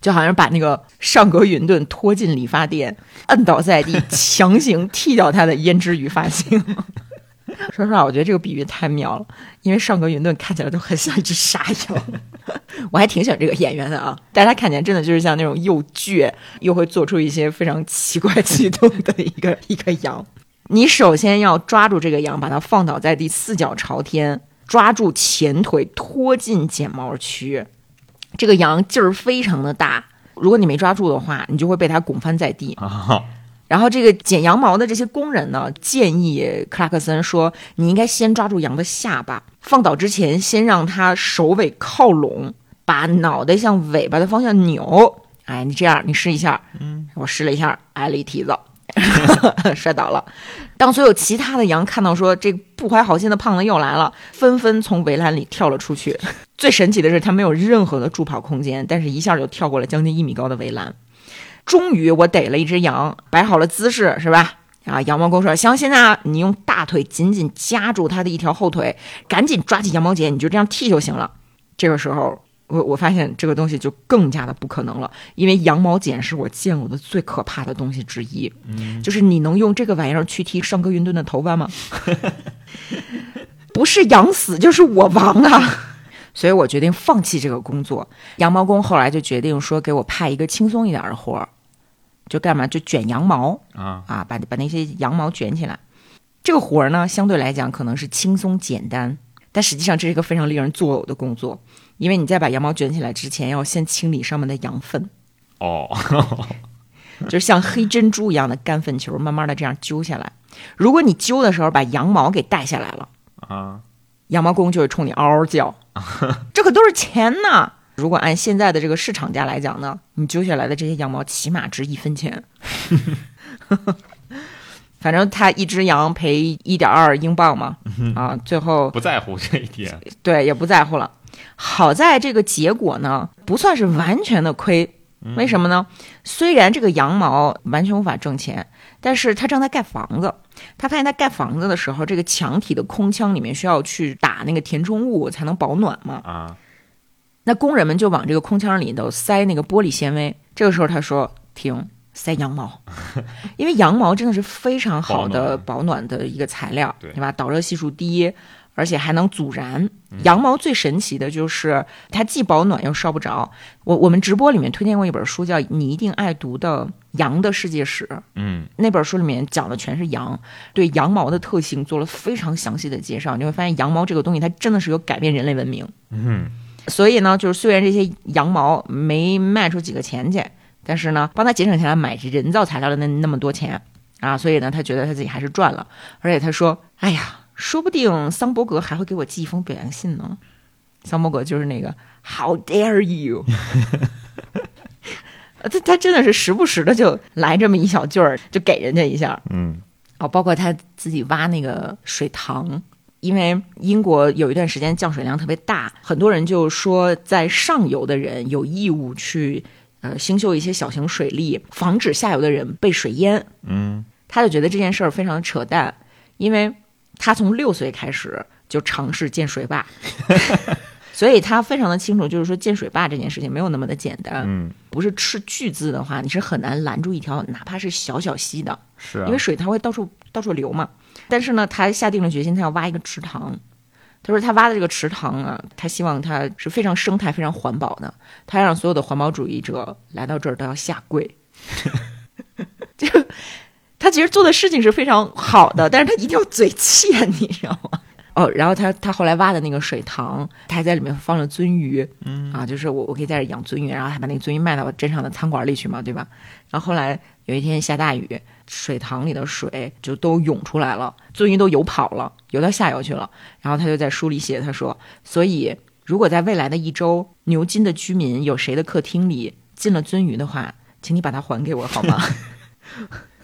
就好像把那个上格云顿拖进理发店，摁倒在地，强行剃掉他的胭脂与发型。说实话，我觉得这个比喻太妙了，因为上格云顿看起来都很像一只傻羊。我还挺喜欢这个演员的啊，但他看起来真的就是像那种又倔又会做出一些非常奇怪举动的一个 一个羊。你首先要抓住这个羊，把它放倒在地，四脚朝天，抓住前腿拖进剪毛区。这个羊劲儿非常的大，如果你没抓住的话，你就会被它拱翻在地。啊，然后这个剪羊毛的这些工人呢，建议克拉克森说，你应该先抓住羊的下巴，放倒之前先让它首尾靠拢，把脑袋向尾巴的方向扭。哎，你这样，你试一下。嗯，我试了一下，挨了一蹄子，摔倒了。当所有其他的羊看到说这不怀好心的胖子又来了，纷纷从围栏里跳了出去。最神奇的是，他没有任何的助跑空间，但是一下就跳过了将近一米高的围栏。终于我逮了一只羊，摆好了姿势，是吧？啊，羊毛工说：“行，现在，你用大腿紧紧夹住它的一条后腿，赶紧抓起羊毛剪，你就这样剃就行了。”这个时候，我我发现这个东西就更加的不可能了，因为羊毛剪是我见过的最可怕的东西之一。嗯，就是你能用这个玩意儿去剃上格云顿的头发吗？不是羊死就是我亡啊！所以我决定放弃这个工作。羊毛工后来就决定说，给我派一个轻松一点的活儿，就干嘛？就卷羊毛啊啊，把把那些羊毛卷起来。这个活儿呢，相对来讲可能是轻松简单，但实际上这是一个非常令人作呕的工作，因为你在把羊毛卷起来之前，要先清理上面的羊粪，哦，就是像黑珍珠一样的干粪球，慢慢的这样揪下来。如果你揪的时候把羊毛给带下来了，啊，羊毛公就会冲你嗷嗷叫，这可都是钱呢。如果按现在的这个市场价来讲呢，你揪下来的这些羊毛起码值一分钱。反正他一只羊赔一点二英镑嘛，啊，最后不在乎这一点，对也不在乎了。好在这个结果呢，不算是完全的亏。为什么呢？虽然这个羊毛完全无法挣钱，但是他正在盖房子。他发现他盖房子的时候，这个墙体的空腔里面需要去打那个填充物才能保暖嘛。啊，那工人们就往这个空腔里头塞那个玻璃纤维。这个时候他说：“停，塞羊毛，因为羊毛真的是非常好的保暖的一个材料，对对吧？导热系数低，而且还能阻燃。羊毛最神奇的就是它既保暖又烧不着。我我们直播里面推荐过一本书，叫《你一定爱读的羊的世界史》。嗯，那本书里面讲的全是羊，对羊毛的特性做了非常详细的介绍。你会发现，羊毛这个东西它真的是有改变人类文明。嗯，所以呢，就是虽然这些羊毛没卖出几个钱去，但是呢，帮他节省下来买人造材料的那那么多钱啊，所以呢，他觉得他自己还是赚了。而且他说：“哎呀，说不定桑伯格还会给我寄一封表扬信呢。”桑伯格就是那个 “How dare you”，他他真的是时不时的就来这么一小句儿，就给人家一下。嗯，哦，包括他自己挖那个水塘，因为英国有一段时间降水量特别大，很多人就说在上游的人有义务去呃兴修一些小型水利，防止下游的人被水淹。嗯，他就觉得这件事儿非常扯淡，因为他从六岁开始就尝试建水坝。所以他非常的清楚，就是说建水坝这件事情没有那么的简单，嗯，不是斥巨资的话，你是很难拦住一条哪怕是小小溪的。是啊，因为水它会到处到处流嘛。但是呢，他下定了决心，他要挖一个池塘。他说他挖的这个池塘啊，他希望它是非常生态、非常环保的。他让所有的环保主义者来到这儿都要下跪。就他其实做的事情是非常好的，但是他一定要嘴欠，你知道吗？哦，然后他他后来挖的那个水塘，他还在里面放了鳟鱼，嗯啊，就是我我可以在这养鳟鱼，然后还把那个鳟鱼卖到镇上的餐馆里去嘛，对吧？然后后来有一天下大雨，水塘里的水就都涌出来了，鳟鱼都游跑了，游到下游去了。然后他就在书里写，他说，所以如果在未来的一周，牛津的居民有谁的客厅里进了鳟鱼的话，请你把它还给我好吗？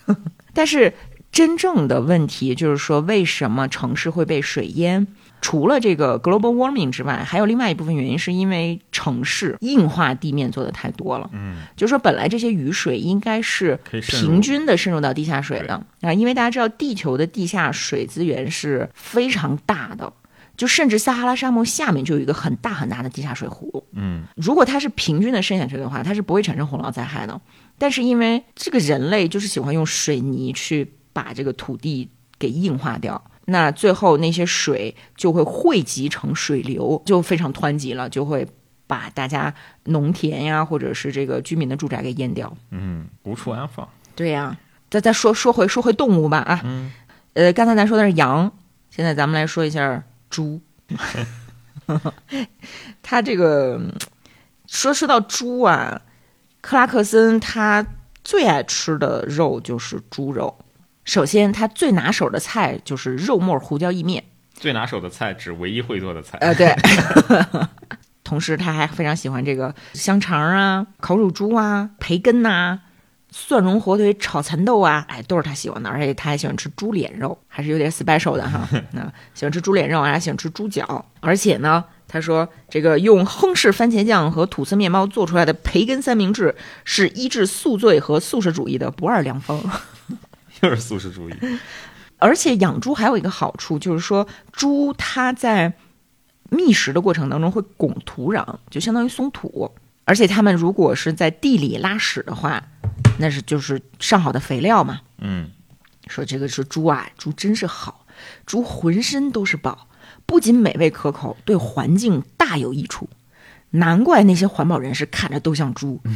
但是真正的问题就是说，为什么城市会被水淹？除了这个 global warming 之外，还有另外一部分原因，是因为城市硬化地面做的太多了。嗯，就是说，本来这些雨水应该是平均的渗入到地下水的啊，因为大家知道，地球的地下水资源是非常大的，就甚至撒哈拉沙漠下面就有一个很大很大的地下水湖。嗯，如果它是平均的渗下去的话，它是不会产生洪涝灾害的。但是因为这个人类就是喜欢用水泥去把这个土地给硬化掉，那最后那些水就会汇集成水流，就非常湍急了，就会把大家农田呀，或者是这个居民的住宅给淹掉。嗯，无处安放。对呀、再再说说回说回动物吧啊，嗯，呃，刚才咱说的是羊，现在咱们来说一下猪。它这个嗯说说到猪啊，克拉克森他最爱吃的肉就是猪肉。首先，他最拿手的菜就是肉末胡椒意面。最拿手的菜指唯一会做的菜。呃，对。同时，他还非常喜欢这个香肠啊、烤乳猪啊、培根呐、蒜蓉火腿炒蚕豆啊，哎，都是他喜欢的。而且他还喜欢吃猪脸肉，还是有点 special 的哈。那 喜欢吃猪脸肉，还喜欢吃猪脚。而且呢，他说这个用亨氏番茄酱和吐司面包做出来的培根三明治是医治宿醉和素食主义的不二良方。又是素食主义。而且养猪还有一个好处，就是说猪它在觅食的过程当中会拱土壤，就相当于松土。而且它们如果是在地里拉屎的话，那是就是上好的肥料嘛。嗯，说这个是猪啊，猪真是好，猪浑身都是宝，不仅美味可口，对环境大有益处。难怪那些环保人士看着都像猪。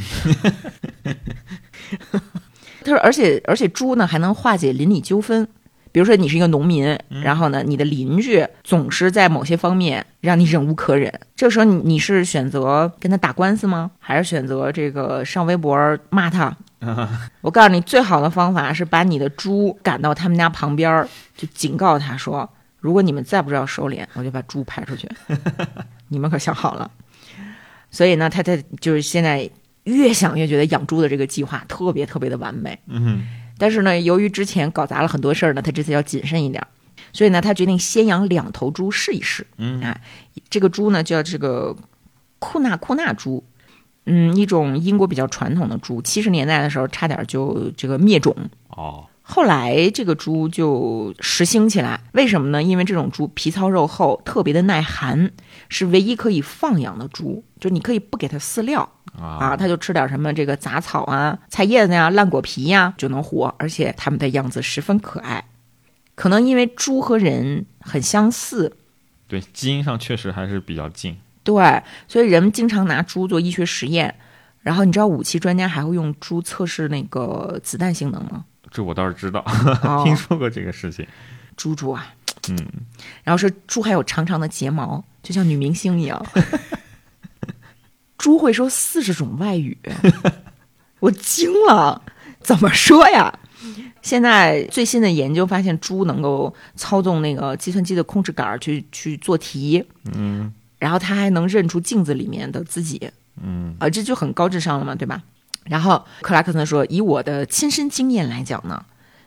他说，而且而且猪呢还能化解邻里纠纷。比如说你是一个农民，然后呢，你的邻居总是在某些方面让你忍无可忍，这个时候你你是选择跟他打官司吗？还是选择这个上微博骂他？我告诉你，最好的方法是把你的猪赶到他们家旁边儿，就警告他说：如果你们再不知道收敛，我就把猪排出去。你们可想好了。所以呢，他他就是现在越想越觉得养猪的这个计划特别特别的完美。嗯但是呢，由于之前搞砸了很多事儿呢，他这次要谨慎一点儿，所以呢，他决定先养两头猪试一试。嗯啊，这个猪呢叫这个库纳库纳猪，嗯，一种英国比较传统的猪，七十年代的时候差点就这个灭种。哦，后来这个猪就时兴起来，为什么呢？因为这种猪皮糙肉厚，特别的耐寒，是唯一可以放养的猪，就你可以不给它饲料啊啊，它就吃点什么这个杂草啊、菜叶子呀、烂果皮呀就能活，而且它们的样子十分可爱。可能因为猪和人很相似，对，基因上确实还是比较近。对，所以人们经常拿猪做医学实验。然后你知道武器专家还会用猪测试那个子弹性能吗？这我倒是知道，哦 听说过这个事情。猪猪啊，嗯，然后说猪还有长长的睫毛，就像女明星一样。猪会说四十种外语，我惊了，怎么说呀？现在最新的研究发现，猪能够操纵那个计算机的控制杆儿去去做题，嗯然后它还能认出镜子里面的自己，嗯啊，这就很高智商了嘛，对吧？然后克拉克森说，以我的亲身经验来讲呢，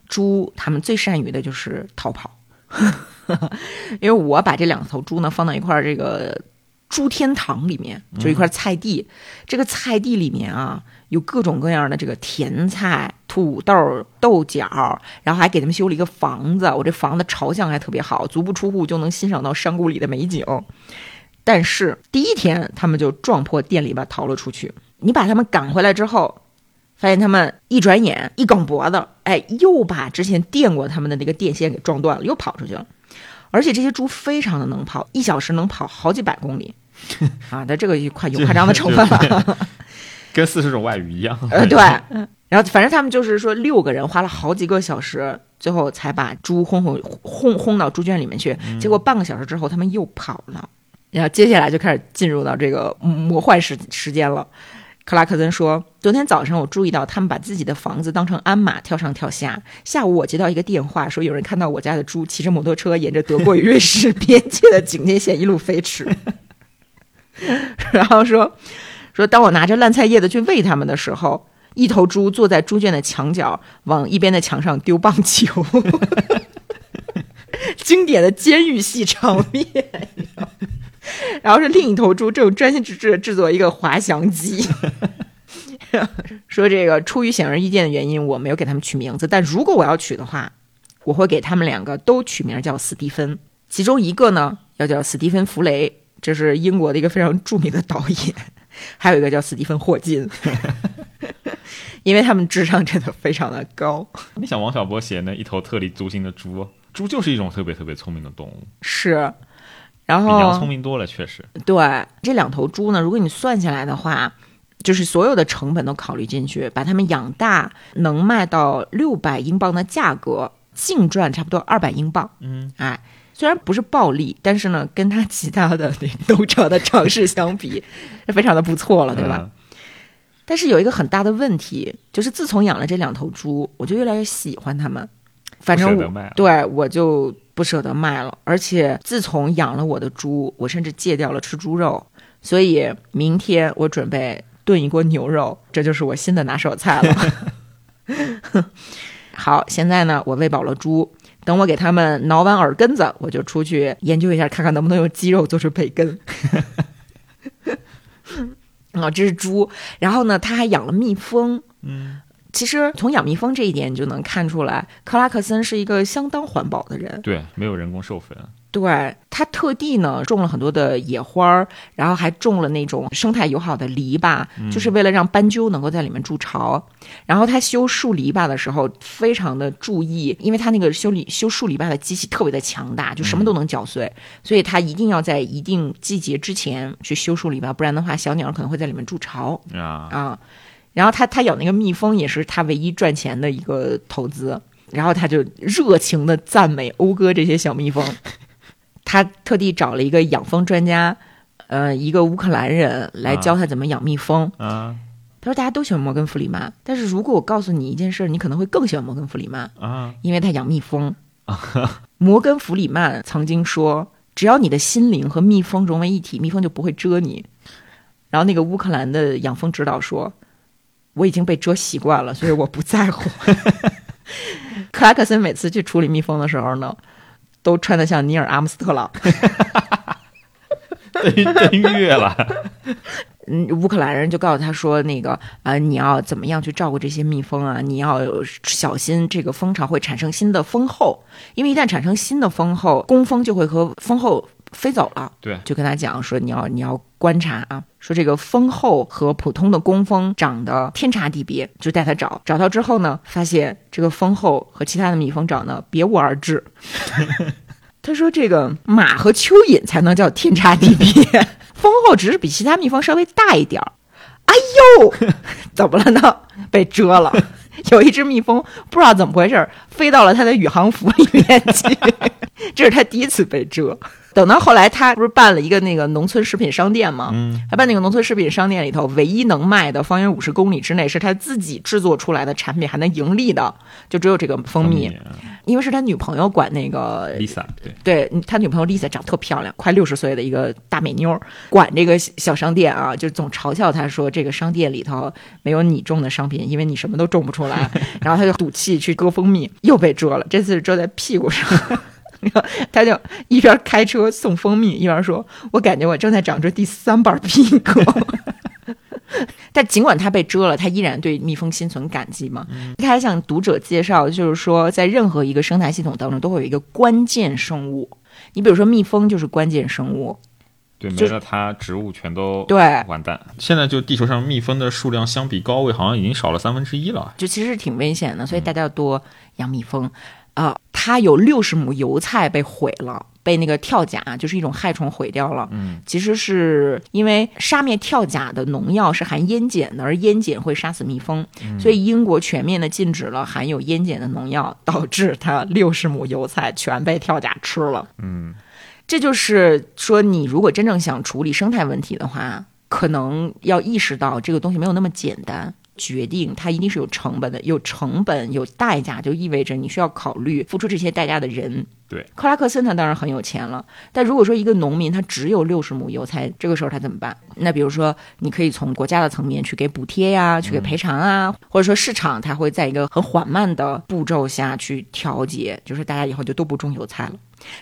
猪他们最善于的就是逃跑，因为我把这两头猪呢放到一块儿这个猪天堂里面，就一块菜地，这个菜地里面啊有各种各样的这个甜菜、土豆、豆角，然后还给他们修了一个房子，我这房子朝向还特别好，足不出户就能欣赏到山谷里的美景。但是第一天，他们就撞破店篱笆逃了出去。你把他们赶回来之后，发现他们一转眼一梗脖子，哎，又把之前电过他们的那个电线给撞断了，又跑出去了。而且这些猪非常的能跑，一小时能跑好几百公里 啊！但这个快有夸张的成分了。跟四十种外语一样。呃，对。然后反正他们就是说，六个人花了好几个小时，最后才把猪轰轰轰轰到猪圈里面去。结果半个小时之后，他们又跑了。然后接下来就开始进入到这个魔幻时时间了。克拉克森说：“昨天早上我注意到他们把自己的房子当成鞍马跳上跳下。下午我接到一个电话，说有人看到我家的猪骑着摩托车沿着德国与瑞士边界的警戒线一路飞驰。然后说说当我拿着烂菜叶子去喂它们的时候，一头猪坐在猪圈的墙角，往一边的墙上丢棒球，经典的监狱戏场面。然后是另一头猪正专心致志地制作一个滑翔机。说这个出于显而易见的原因，我没有给他们取名字。但如果我要取的话，我会给他们两个都取名叫斯蒂芬。其中一个呢要叫斯蒂芬·弗雷，这是英国的一个非常著名的导演；还有一个叫斯蒂芬·霍金，因为他们智商真的非常的高。你想王小波写那一头特立独行的猪，猪就是一种特别特别聪明的动物，是。然后比羊后聪明多了，确实。对这两头猪呢，如果你算下来的话，就是所有的成本都考虑进去，把它们养大，能卖到六百英镑的价格，净赚差不多二百英镑。嗯，哎，虽然不是暴利，但是呢，跟它其他的那个农场的尝试相比，是非常的不错了，对吧？嗯？但是有一个很大的问题，就是自从养了这两头猪，我就越来越喜欢它们。反正我对我就不舍得卖了，而且自从养了我的猪，我甚至戒掉了吃猪肉。所以明天我准备炖一锅牛肉，这就是我新的拿手菜了。好，现在呢，我喂饱了猪，等我给它们挠完耳根子，我就出去研究一下，看看能不能用鸡肉做出培根。啊、这是猪。然后呢，他还养了蜜蜂。嗯，其实从养蜜蜂这一点，你就能看出来，克拉克森是一个相当环保的人。对，没有人工授粉，对他特地呢种了很多的野花儿，然后还种了那种生态友好的篱笆，就是为了让斑鸠能够在里面筑巢。然后他修树篱笆的时候非常的注意，因为他那个修理修树篱笆的机器特别的强大，就什么都能搅碎，所以他一定要在一定季节之前去修树篱笆，不然的话小鸟可能会在里面筑巢。啊，啊，然后他他养那个蜜蜂也是他唯一赚钱的一个投资，然后他就热情的赞美讴歌这些小蜜蜂，他特地找了一个养蜂专家，呃，一个乌克兰人来教他怎么养蜜蜂。啊他说大家都喜欢摩根弗里曼，但是如果我告诉你一件事儿，你可能会更喜欢摩根弗里曼，啊，因为他养蜜蜂。摩根弗里曼曾经说，只要你的心灵和蜜蜂融为一体，蜜蜂就不会蛰你。然后那个乌克兰的养蜂指导说，我已经被蛰习惯了，所以我不在乎。克拉克森每次去处理蜜蜂的时候呢，都穿得像尼尔阿姆斯特朗。登登月了，嗯，乌克兰人就告诉他说，那个呃，你要怎么样去照顾这些蜜蜂啊？你要小心这个蜂巢会产生新的蜂后，因为一旦产生新的蜂后，工蜂就会和蜂后飞走了。对，就跟他讲说，你要你要观察啊，说这个蜂后和普通的工蜂长得天差地别，就带他找，找到之后呢，发现这个蜂后和其他的蜜蜂长得别无二致。他说：“这个马和蚯蚓才能叫天差地别，蜂后只是比其他蜜蜂稍微大一点儿。哎呦，怎么了呢？被蛰了。有一只蜜蜂不知道怎么回事儿，飞到了他的宇航服里面去，这是他第一次被蛰。等到后来，他不是办了一个那个农村食品商店吗？嗯，他办那个农村食品商店里头，唯一能卖的方圆五十公里之内是他自己制作出来的产品还能盈利的，就只有这个蜂蜜，因为是他女朋友管那个 Lisa，对，对他女朋友 Lisa 长特漂亮，快六十岁的一个大美妞儿，管这个小商店啊，就总嘲笑他说这个商店里头没有你种的商品，因为你什么都种不出来。然后他就赌气去割蜂蜜，又被蛰了，这次是蛰在屁股上。然 后他就一边开车送蜂蜜，一边说：“我感觉我正在长着第三瓣屁股。”但尽管他被蛰了，他依然对蜜蜂心存感激嘛。他还向读者介绍，就是说，在任何一个生态系统当中，都会有一个关键生物。你比如说，蜜蜂就是关键生物。对，没了它，植物全都对完蛋。现在就地球上蜜蜂的数量相比高位，好像已经少了三分之一了。就其实挺危险的，所以大家要多养蜜蜂。啊、它有六十亩油菜被毁了，被那个跳甲，就是一种害虫毁掉了。嗯，其实是因为杀灭跳甲的农药是含烟碱的，而烟碱会杀死蜜蜂，所以英国全面的禁止了含有烟碱的农药，导致它六十亩油菜全被跳甲吃了。嗯，这就是说，你如果真正想处理生态问题的话，可能要意识到这个东西没有那么简单。决定它一定是有成本的，有成本有代价，就意味着你需要考虑付出这些代价的人对，克拉克森他当然很有钱了，但如果说一个农民他只有六十亩油菜，这个时候他怎么办？那比如说，你可以从国家的层面去给补贴呀，去给赔偿啊，或者说市场它会在一个很缓慢的步骤下去调节，就是大家以后就都不种油菜了。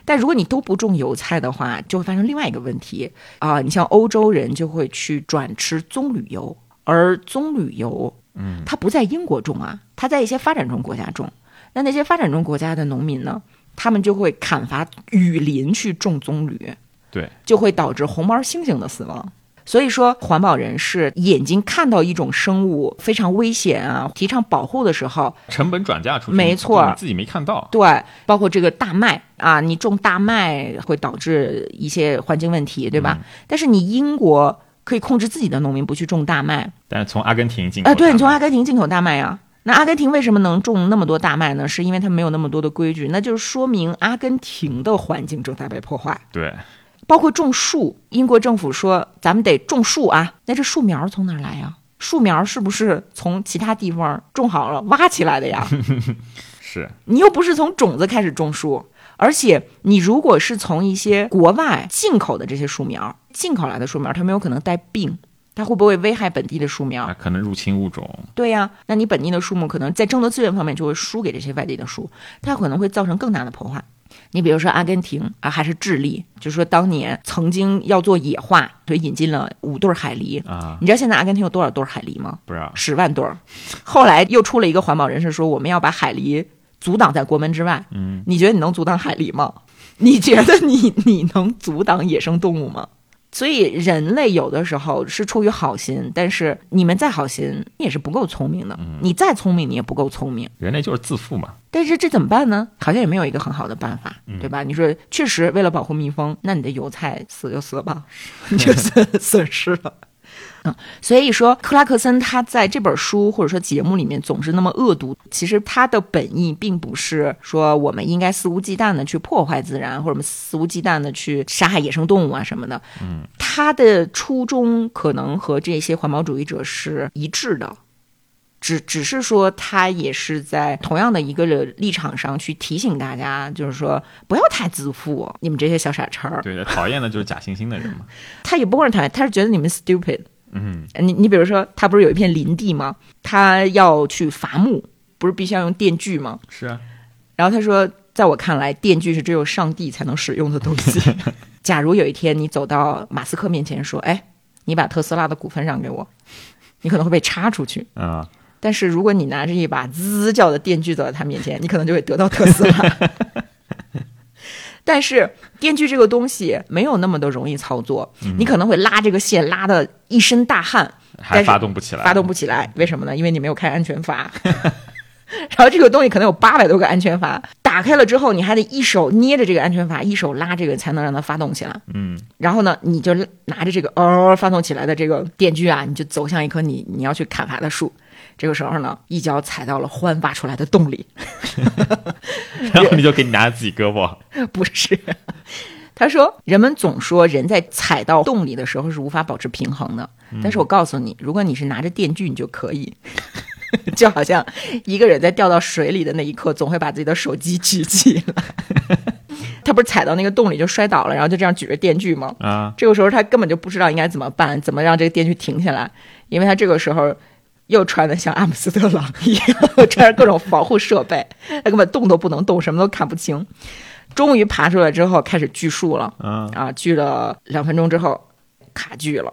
但如果你都不种油菜的话，就会发生另外一个问题啊，你像欧洲人就会去转吃棕榈油，而棕榈油，嗯，它不在英国种啊，它在一些发展中国家种。那那些发展中国家的农民呢？他们就会砍伐雨林去种棕榈，对，就会导致红毛猩猩的死亡。所以说，环保人士眼睛看到一种生物非常危险啊，提倡保护的时候，成本转嫁出去，没错，你自己没看到。对，包括这个大麦啊，你种大麦会导致一些环境问题，对吧？但是你英国可以控制自己的农民不去种大麦，但是从阿根廷进口，啊，对你从阿根廷进口大麦呀。那阿根廷为什么能种那么多大麦呢？是因为它没有那么多的规矩，那就是说明阿根廷的环境正在被破坏。对，包括种树，英国政府说咱们得种树啊，那这树苗从哪来呀？树苗是不是从其他地方种好了挖起来的呀？是你又不是从种子开始种树，而且你如果是从一些国外进口的这些树苗，进口来的树苗，它没有可能带病。它会不会危害本地的树苗？可能入侵物种。对呀，那你本地的树木可能在争夺资源方面就会输给这些外地的树，它可能会造成更大的破坏。你比如说阿根廷啊，还是智利，就是说当年曾经要做野化，所以引进了五对海狸啊。你知道现在阿根廷有多少对海狸吗？不知道，十万对。后来又出了一个环保人士说，我们要把海狸阻挡在国门之外。嗯，你觉得你能阻挡海狸吗？你觉得你你能阻挡野生动物吗？所以人类有的时候是出于好心，但是你们再好心，你也是不够聪明的。你再聪明，你也不够聪明。人类就是自负嘛。但是这怎么办呢？好像也没有一个很好的办法，对吧？你说确实为了保护蜜蜂，那你的油菜死就死了吧，你就损 损失了。嗯，所以说克拉克森他在这本书或者说节目里面总是那么恶毒，其实他的本意并不是说我们应该肆无忌惮的去破坏自然，或者我们肆无忌惮的去杀害野生动物啊什么的。嗯，他的初衷可能和这些环保主义者是一致的，只只是说他也是在同样的一个立场上去提醒大家，就是说不要太自负，你们这些小傻叉儿。对，讨厌的就是假惺惺的人嘛。他也不光是讨厌，他是觉得你们 stupid。嗯，你你比如说，他不是有一片林地吗？他要去伐木，不是必须要用电锯吗？是啊。然后他说，在我看来，电锯是只有上帝才能使用的东西。假如有一天你走到马斯克面前说：“哎，你把特斯拉的股份让给我”，你可能会被插出去。啊。但是如果你拿着一把滋叫的电锯走到他面前，你可能就会得到特斯拉。但是电锯这个东西没有那么的容易操作，你可能会拉这个线拉的一身大汗，还发动不起来，发动不起来，为什么呢？因为你没有开安全阀。然后这个东西可能有八百多个安全阀，打开了之后，你还得一手捏着这个安全阀，一手拉这个才能让它发动起来。嗯，然后呢，你就拿着这个呃发动起来的这个电锯啊，你就走向一棵你你要去砍伐的树。这个时候呢，一脚踩到了欢挖出来的洞里，然后你就给你拿自己胳膊。不是，他说人们总说人在踩到洞里的时候是无法保持平衡的，但是我告诉你，如果你是拿着电锯，你就可以。就好像一个人在掉到水里的那一刻，总会把自己的手机举起来。他不是踩到那个洞里就摔倒了，然后就这样举着电锯吗？啊，这个时候他根本就不知道应该怎么办，怎么让这个电锯停下来，因为他这个时候。又穿的像阿姆斯特朗一样，穿着各种防护设备，他根本动都不能动，什么都看不清。终于爬出来之后，开始锯树了。嗯啊，锯了两分钟之后，卡锯了。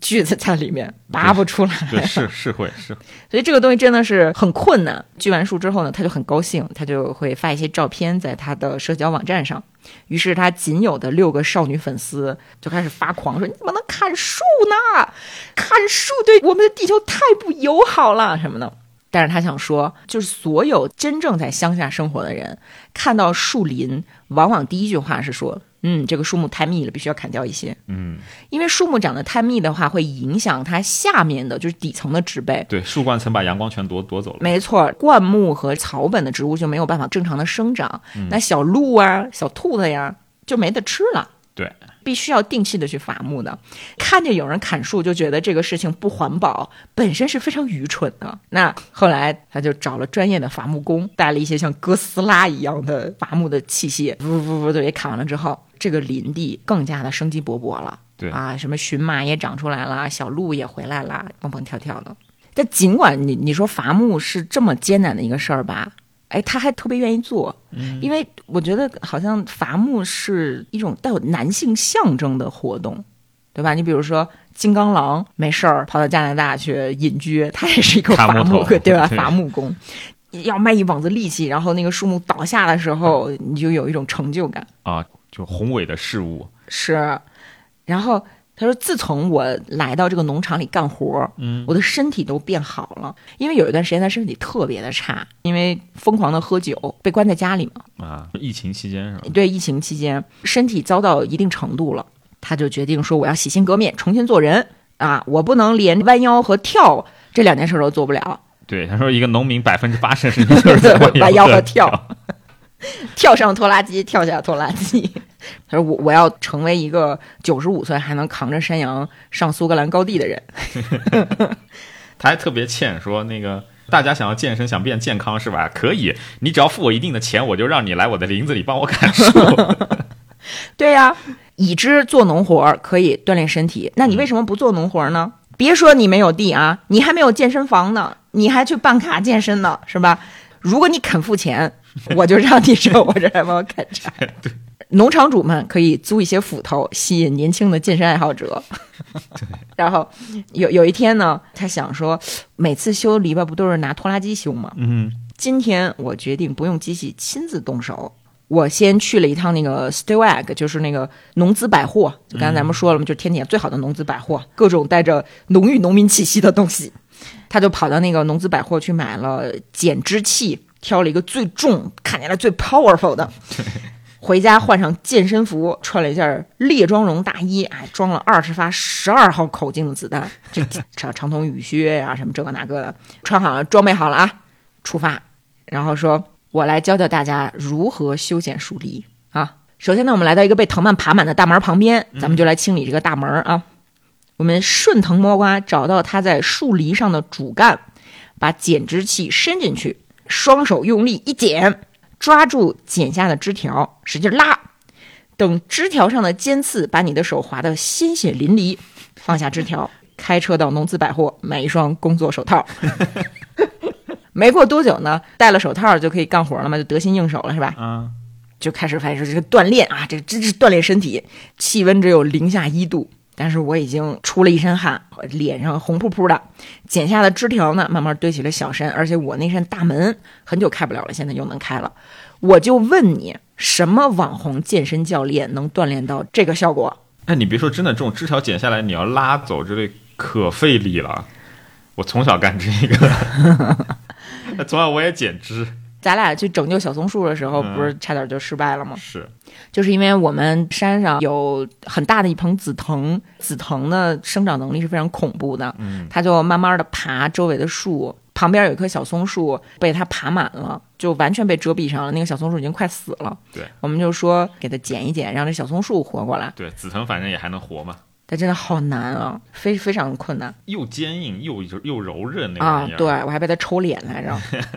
锯子在里面拔不出来，对，是是会是，所以这个东西真的是很困难。锯完树之后呢，他就很高兴，他就会发一些照片在他的社交网站上。于是他仅有的六个少女粉丝就开始发狂，说：“你怎么能砍树呢？砍树对我们的地球太不友好了，什么的。”但是他想说，就是所有真正在乡下生活的人，看到树林，往往第一句话是说。嗯，这个树木太密了，必须要砍掉一些。嗯，因为树木长得太密的话，会影响它下面的就是底层的植被。对，树冠层把阳光全夺夺走了。没错，灌木和草本的植物就没有办法正常的生长。那小鹿啊、小兔子呀，就没得吃了。对，必须要定期的去伐木的。看见有人砍树，就觉得这个事情不环保，本身是非常愚蠢的。那后来他就找了专业的伐木工，带了一些像哥斯拉一样的伐木的器械，呜呜呜，给砍完了之后，这个林地更加的生机勃勃了。对啊，什么荨麻也长出来了，小鹿也回来了，蹦蹦跳跳的。但尽管你你说伐木是这么艰难的一个事儿吧，哎，他还特别愿意做，因为我觉得好像伐木是一种带有男性象征的活动，对吧？你比如说金刚狼没事儿跑到加拿大去隐居，他也是一个伐木木对吧？伐木工。要卖一网子力气，然后那个树木倒下的时候，你就有一种成就感。啊，就宏伟的事物，是，然后他说，自从我来到这个农场里干活，嗯，我的身体都变好了。因为有一段时间他身体特别的差，因为疯狂的喝酒，被关在家里嘛。啊，疫情期间是吧？对，疫情期间身体遭到一定程度了，他就决定说我要洗心革面，重新做人啊！我不能连弯腰和跳这两件事都做不了，对，他说一个农民百分之八十的时间就是在弯腰和和跳，跳上拖拉机，跳下拖拉机。他说我我要成为一个九十五岁还能扛着山羊上苏格兰高地的人。他还特别欠说那个大家想要健身想变健康是吧？可以，你只要付我一定的钱，我就让你来我的林子里帮我砍树。对呀、已知做农活可以锻炼身体，那你为什么不做农活儿呢？别说你没有地啊，你还没有健身房呢，你还去办卡健身呢，是吧？如果你肯付钱，我就让你上我这儿来帮我砍柴。农场主们可以租一些斧头，吸引年轻的健身爱好者。然后有有一天呢，他想说，每次修篱笆不都是拿拖拉机修吗？嗯，今天我决定不用机器，亲自动手。我先去了一趟那个 Stewag，就是那个农资百货，就刚才咱们说了嘛，就是天底下最好的农资百货，各种带着浓郁农民气息的东西。他就跑到那个农资百货去买了剪枝器，挑了一个最重、看起来最 powerful 的，回家换上健身服，穿了一件猎装绒大衣，哎，装了二十发十二号口径的子弹，这长长筒雨靴呀、什么这个那个的，穿好了，装备好了啊，出发。然后说：“我来教教大家如何修剪树篱啊。首先呢，我们来到一个被藤蔓爬满的大门旁边，咱们就来清理这个大门啊。我们顺藤摸瓜，找到它在树篱上的主干，把剪枝器伸进去，双手用力一剪，抓住剪下的枝条，使劲拉。等枝条上的尖刺把你的手划得鲜血淋漓，放下枝条，开车到农资百货买一双工作手套。没过多久呢，戴了手套就可以干活了嘛，就得心应手了，是吧？啊，就开始发现说这个锻炼啊，这个真是锻炼身体。气温只有零下一度，但是我已经出了一身汗，脸上红扑扑的。剪下的枝条呢，慢慢堆起了小山，而且我那扇大门很久开不了了，现在又能开了。我就问你，什么网红健身教练能锻炼到这个效果？哎，你别说，真的，这种枝条剪下来，你要拉走之类，可费力了。我从小干这个，从小我也剪枝，咱俩去拯救小松树的时候，嗯。不是差点就失败了吗？是，就是因为我们山上有很大的一盆紫藤，紫藤的生长能力是非常恐怖的，嗯，它就慢慢的爬周围的树，旁边有一棵小松树被它爬满了，就完全被遮蔽上了，那个小松树已经快死了。对，我们就说给它剪一剪，让这小松树活过来，对，紫藤反正也还能活嘛，但真的好难啊，非非常困难。又坚硬又又柔韧那玩意，儿。啊对我还被它抽脸来着。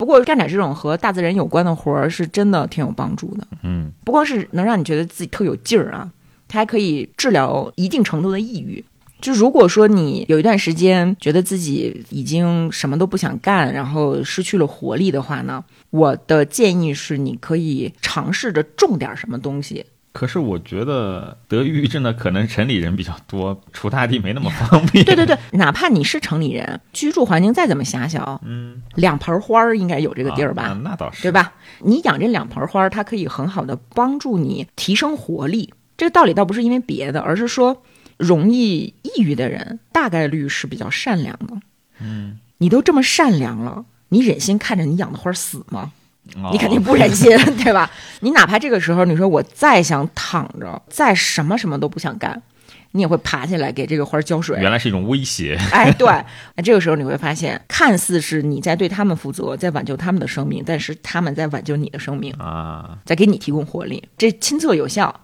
不过干点这种和大自然有关的活儿是真的挺有帮助的。嗯，不光是能让你觉得自己特有劲儿啊，它还可以治疗一定程度的抑郁。就如果说你有一段时间觉得自己已经什么都不想干，然后失去了活力的话呢，我的建议是你可以尝试着种点什么东西。可是我觉得得抑郁症的可能城里人比较多，出大地没那么方便。对 对对，哪怕你是城里人，居住环境再怎么狭小，嗯，两盆花儿应该有这个地儿吧？啊那倒是，对？吧？你养这两盆花儿，它可以很好的帮助你提升活力。这个道理倒不是因为别的，而是说，容易抑郁的人大概率是比较善良的。嗯，你都这么善良了，你忍心看着你养的花儿死吗？哦你肯定不忍心，对吧？你哪怕这个时候你说我再想躺着，再什么什么都不想干，你也会爬起来给这个花儿浇水。原来是一种威胁。哎，对，那这个时候你会发现，看似是你在对他们负责，在挽救他们的生命，但是他们在挽救你的生命。啊，在给你提供活力，这亲测有效。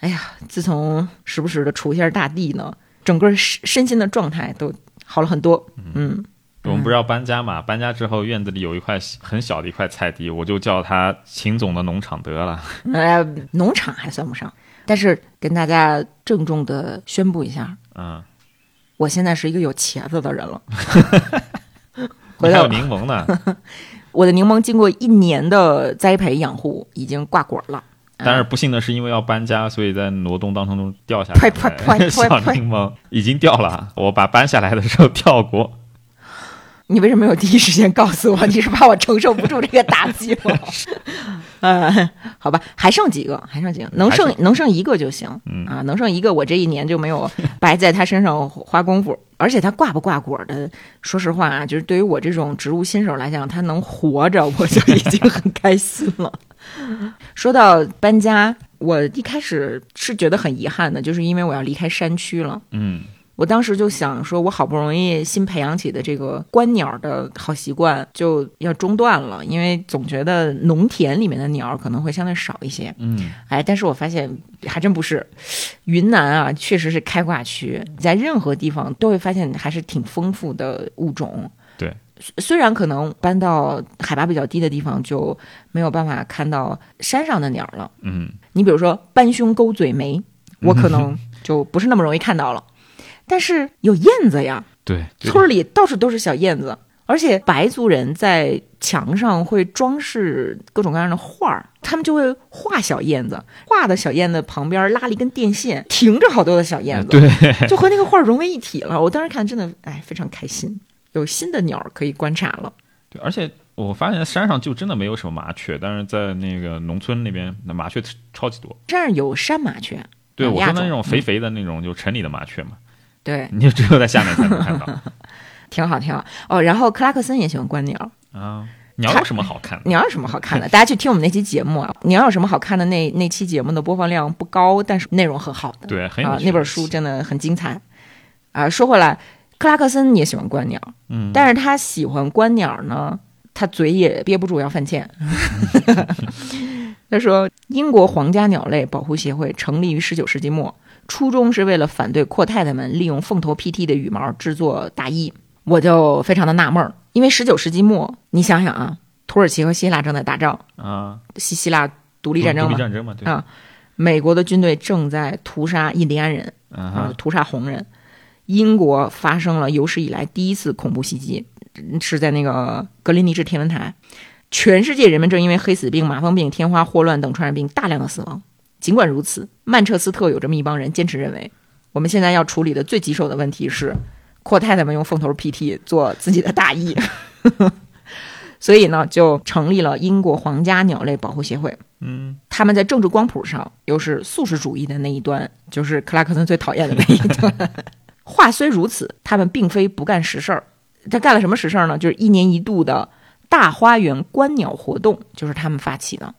哎呀，自从时不时的锄一下大地呢，整个身身心的状态都好了很多。嗯，我们不是要搬家嘛？搬家之后院子里有一块很小的一块菜地，我就叫它秦总的农场得了。呃，农场还算不上，但是跟大家郑重的宣布一下，嗯，我现在是一个有茄子的人了。还有回头柠檬呢，我的柠檬经过一年的栽培养护，已经挂果了。但是不幸的是，因为要搬家，所以在挪动当中掉下来呸呸的小柠檬已经掉了。我把搬下来的时候跳过，你为什么没有第一时间告诉我？你是怕我承受不住这个打击吗？呃，好吧，还剩几个，还剩几个，能剩能剩一个就行。嗯啊，能剩一个，我这一年就没有 白在他身上花功夫。而且他挂不挂果的，说实话啊，就是对于我这种植物新手来讲，他能活着，我就已经很开心了。说到搬家，我一开始是觉得很遗憾的，就是因为我要离开山区了。嗯，我当时就想说，我好不容易新培养起的这个观鸟的好习惯就要中断了，因为总觉得农田里面的鸟可能会相对少一些。嗯，哎，但是我发现还真不是，云南啊，确实是开挂区，在任何地方都会发现还是挺丰富的物种。对，虽然可能搬到海拔比较低的地方就没有办法看到山上的鸟了，嗯，你比如说斑胸钩嘴梅，我可能就不是那么容易看到了。但是有燕子呀，对，对村里到处都是小燕子，而且白族人在墙上会装饰各种各样的画儿，他们就会画小燕子，画的小燕子旁边拉了一根电线，停着好多的小燕子，对，就和那个画融为一体了。我当时看真的哎非常开心，有新的鸟儿可以观察了。对，而且我发现山上就真的没有什么麻雀，但是在那个农村那边，那麻雀超级多。这儿有山麻雀，对，我说的那种肥肥的那种，就城里的麻雀嘛，对，你就只有在下面才能看到 挺好挺好哦。然后克拉克森也喜欢观鸟，啊。鸟有什么好看的？鸟有什么好看的？大家去听我们那期节目啊，鸟有什么好看的那那期节目的播放量不高，但是内容很好的。对，很有啊，那本书真的很精彩。啊，说回来，克拉克森也喜欢观鸟，嗯，但是他喜欢观鸟呢，他嘴也憋不住要犯贱。他说，英国皇家鸟类保护协会成立于十九世纪末，初衷是为了反对阔太太们利用凤头 PT 的羽毛制作大衣。我就非常的纳闷儿，因为十九世纪末，你想想啊，土耳其和希腊正在打仗，啊，西希腊独立战争嘛，独立战争嘛，对，啊美国的军队正在屠杀印第安人。嗯啊，，屠杀红人。英国发生了有史以来第一次恐怖袭击，是在那个格林尼治天文台。全世界人们正因为黑死病、麻风病、天花、霍乱等传染病大量的死亡。尽管如此，曼彻斯特有这么一帮人坚持认为，我们现在要处理的最棘手的问题是，阔太太们用凤头 PT 做自己的大衣。所以呢，就成立了英国皇家鸟类保护协会。嗯，他们在政治光谱上又是素食主义的那一端，就是克拉克森最讨厌的那一端。话虽如此，他们并非不干实事儿。他干了什么实事儿呢？就是一年一度的大花园观鸟活动，就是他们发起的。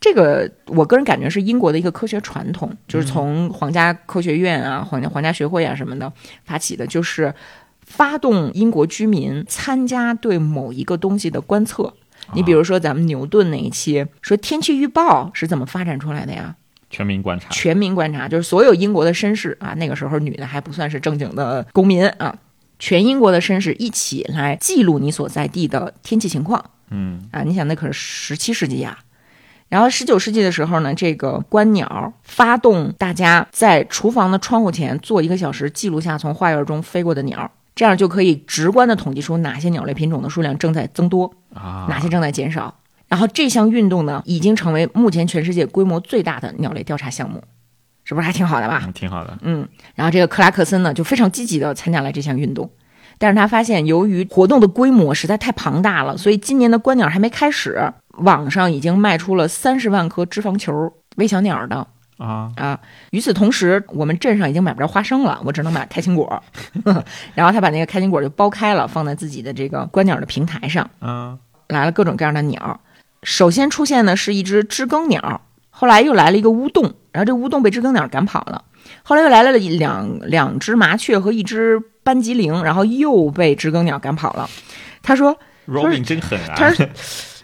这个我个人感觉是英国的一个科学传统，就是从皇家科学院啊、皇家皇家学会啊什么的发起的，就是发动英国居民参加对某一个东西的观测。你比如说咱们牛顿那一期说天气预报是怎么发展出来的呀？全民观察，全民观察，就是所有英国的绅士啊，那个时候女的还不算是正经的公民啊，全英国的绅士一起来记录你所在地的天气情况嗯，啊。你想，那可是十七世纪呀、然后十九世纪的时候呢，这个观鸟发动大家在厨房的窗户前坐一个小时，记录下从花园中飞过的鸟，这样就可以直观的统计出哪些鸟类品种的数量正在增多，啊，哪些正在减少。然后这项运动呢，已经成为目前全世界规模最大的鸟类调查项目，是不是还挺好的吧？嗯挺好的，嗯，然后这个克拉克森呢，就非常积极的参加了这项运动，但是他发现由于活动的规模实在太庞大了，所以今年的观鸟还没开始，网上已经卖出了三十万颗脂肪球喂小鸟的啊，啊。与此同时，我们镇上已经买不着花生了，我只能买开心果。然后他把那个开心果就剥开了，放在自己的这个观鸟的平台上。嗯，来了各种各样的鸟。首先出现的是一只知更鸟，后来又来了一个乌洞，然后这乌洞被知更鸟赶跑了。后来又来了两两只麻雀和一只斑吉羚，然后又被知更鸟赶跑了。他说 Robin 真狠啊，他说：“他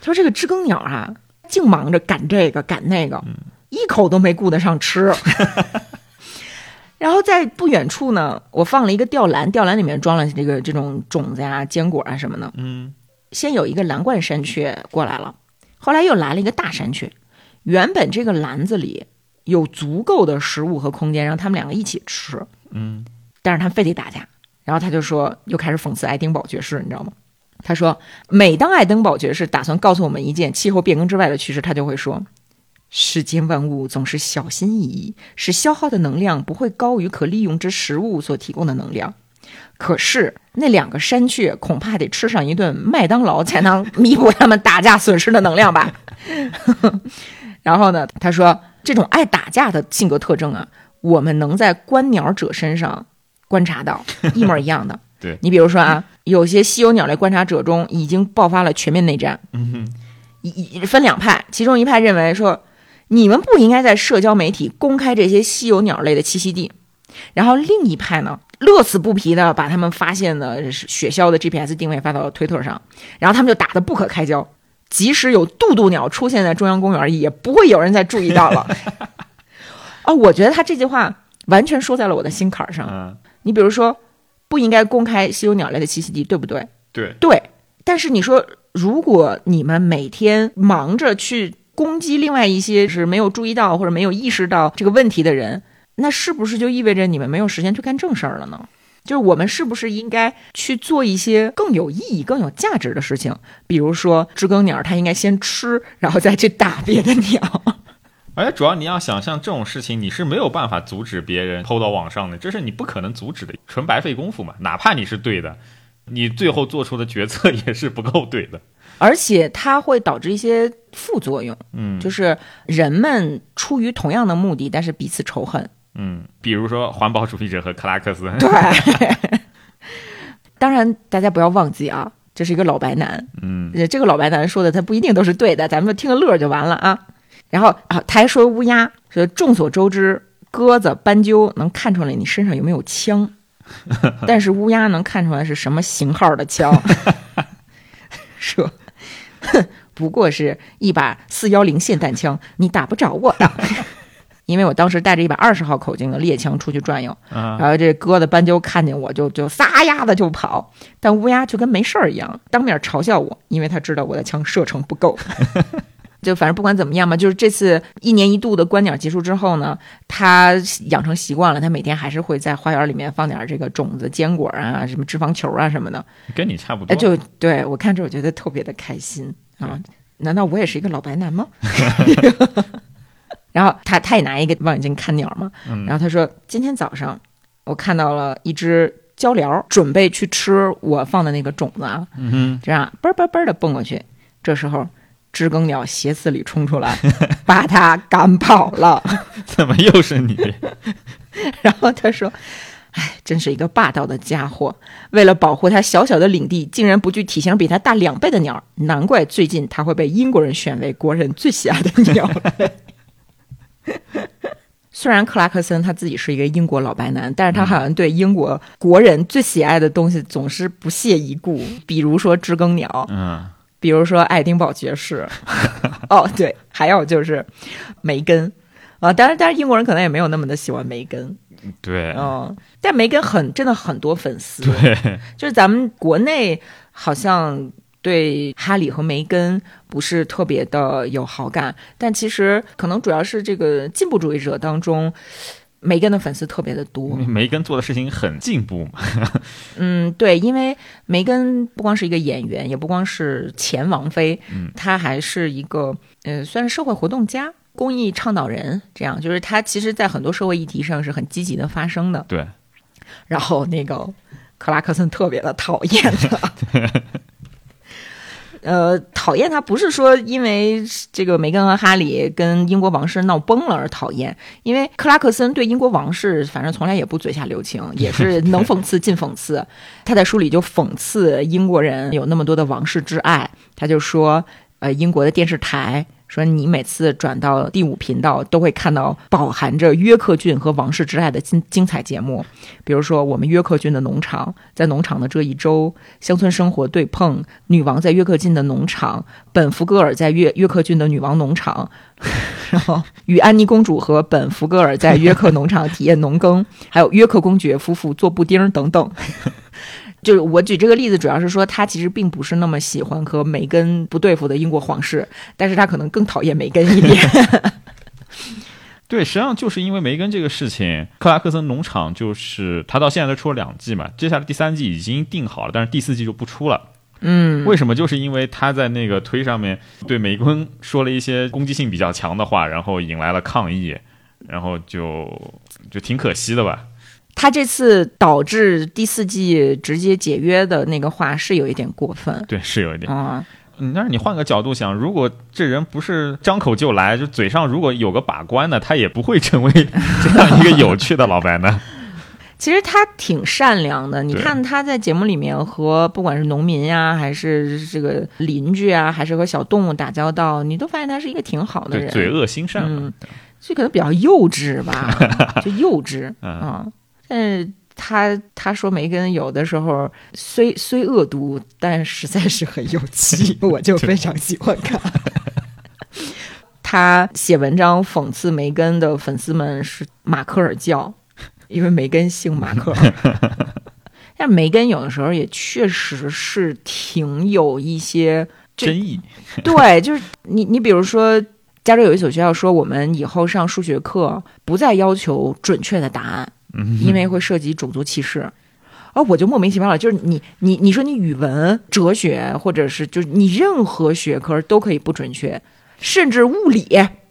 说这个知更鸟啊，净忙着赶这个赶那个，一口都没顾得上吃。然后在不远处呢，我放了一个吊篮，吊篮里面装了这个这种种子呀、坚果啊什么的。嗯，先有一个蓝冠山雀过来了，后来又来了一个大山雀。原本这个篮子里有足够的食物和空间让他们两个一起吃，嗯，但是他们非得打架。然后他就说，又开始讽刺爱丁堡爵士，你知道吗？他说，每当爱登堡爵士打算告诉我们一件气候变更之外的趋势，他就会说。世间万物总是小心翼翼，使消耗的能量不会高于可利用之食物所提供的能量。可是那两个山雀恐怕得吃上一顿麦当劳才能弥补他们打架损失的能量吧。然后呢，他说这种爱打架的性格特征啊，我们能在观鸟者身上观察到一模一样的。对你比如说啊，有些稀有鸟类观察者中已经爆发了全面内战。嗯哼，一一分两派，其中一派认为说。你们不应该在社交媒体公开这些稀有鸟类的栖息地，然后另一派呢，乐此不疲的把他们发现的雪鸮的 GPS 定位发到推特上，然后他们就打得不可开交，即使有渡渡鸟出现在中央公园，也不会有人再注意到了。哦，我觉得他这句话完全说在了我的心坎上。嗯，你比如说，不应该公开稀有鸟类的栖息地，对不对？对，对。但是你说，如果你们每天忙着去。攻击另外一些是没有注意到或者没有意识到这个问题的人，那是不是就意味着你们没有时间去干正事儿了呢？就是我们是不是应该去做一些更有意义、更有价值的事情？比如说知更鸟，它应该先吃，然后再去打别的鸟。而且主要你要想象这种事情，你是没有办法阻止别人偷到网上的，这是你不可能阻止的，纯白费功夫嘛。哪怕你是对的，你最后做出的决策 也是不够对的。而且它会导致一些副作用，嗯，就是人们出于同样的目的，但是彼此仇恨，嗯，比如说环保主义者和克拉克斯，对。当然，大家不要忘记啊，这是一个老白男，嗯，这个老白男说的他不一定都是对的，咱们听个乐就完了啊。然后啊，他还说乌鸦说，众所周知，鸽子、斑鸠能看出来你身上有没有枪，但是乌鸦能看出来是什么型号的枪，说。哼，不过是一把四幺零霰弹枪，你打不着我的，因为我当时带着一把二十号口径的猎枪出去转悠，然后这鸽子斑鸠看见我就就撒丫子就跑，但乌鸦就跟没事儿一样，当面嘲笑我，因为他知道我的枪射程不够。就反正不管怎么样吧，就是这次一年一度的观鸟结束之后呢，他养成习惯了，他每天还是会在花园里面放点这个种子、坚果啊，什么脂肪球啊什么的，跟你差不多。就对我看着我觉得特别的开心啊！难道我也是一个老白男吗？然后他他也拿一个望远镜看鸟嘛，然后他说今天早上我看到了一只鹪鹩准备去吃我放的那个种子啊，这样嘣嘣嘣的蹦过去，这时候。知更鸟斜刺里冲出来，把他赶跑了。怎么又是你？然后他说：“哎，真是一个霸道的家伙！为了保护他小小的领地，竟然不惧体型比他大两倍的鸟。难怪最近他会被英国人选为国人最喜爱的鸟类。虽然克拉克森他自己是一个英国老白男，但是他好像对英国国人最喜爱的东西总是不屑一顾，比如说知更鸟。嗯。”比如说爱丁堡爵士，哦对，还有就是梅根。啊，当然，当然英国人可能也没有那么的喜欢梅根，对，嗯，但梅根很真的很多粉丝，对，就是咱们国内好像对哈里和梅根不是特别的有好感，但其实可能主要是这个进步主义者当中。梅根的粉丝特别的多，梅根做的事情很进步嘛。嗯，对，因为梅根不光是一个演员，也不光是前王妃，嗯，她还是一个呃，算是社会活动家、公益倡导人，这样就是她其实，在很多社会议题上是很积极的发生的。对，然后那个克拉克森特别的讨厌他。呃，讨厌他不是说因为这个梅根和哈里跟英国王室闹崩了而讨厌，因为克拉克森对英国王室反正从来也不嘴下留情，也是能讽刺尽讽刺。他在书里就讽刺英国人有那么多的王室之爱，他就说，呃，英国的电视台。说你每次转到第五频道，都会看到饱含着约克郡和王室之爱的精精彩节目，比如说我们约克郡的农场，在农场的这一周，乡村生活对碰，女王在约克郡的农场，本福格尔在约约克郡的女王农场，然后与安妮公主和本·福格尔在约克农场体验农耕，还有约克公爵夫妇做布丁等等。就是我举这个例子，主要是说他其实并不是那么喜欢和梅根不对付的英国皇室，但是他可能更讨厌梅根一点。对，实际上就是因为梅根这个事情，克拉克森农场就是他到现在都出了两季嘛，接下来第三季已经定好了，但是第四季就不出了。嗯，为什么？就是因为他在那个推上面对梅根说了一些攻击性比较强的话，然后引来了抗议，然后就就挺可惜的吧。他这次导致第四季直接解约的那个话是有一点过分，对，是有一点啊。嗯，但是你换个角度想，如果这人不是张口就来，就嘴上如果有个把关的，他也不会成为 这样一个有趣的老白呢。其实他挺善良的，你看他在节目里面和不管是农民呀，还是这个邻居啊，还是和小动物打交道，你都发现他是一个挺好的人，嘴恶心善，嗯，这可能比较幼稚吧，就幼稚啊。但是他他说梅根有的时候虽虽恶毒，但实在是很有趣，我就非常喜欢看。他写文章讽刺梅根的粉丝们是马克尔教。因为梅根姓马克尔，但梅根有的时候也确实是挺有一些争议。对，就是你你比如说，加州有一所学校说，我们以后上数学课不再要求准确的答案，因为会涉及种族歧视。而我就莫名其妙了，就是你你你说你语文、哲学，或者是就是你任何学科都可以不准确，甚至物理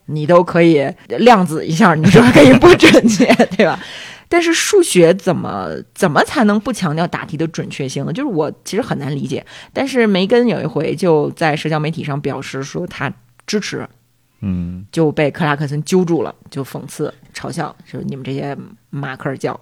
你都可以量子一下，你说可以不准确，对吧？但是数学怎么怎么才能不强调答题的准确性呢？就是我其实很难理解。但是梅根有一回就在社交媒体上表示说他支持，嗯，就被克拉克森揪住了，就讽刺嘲笑说你们这些马克尔教。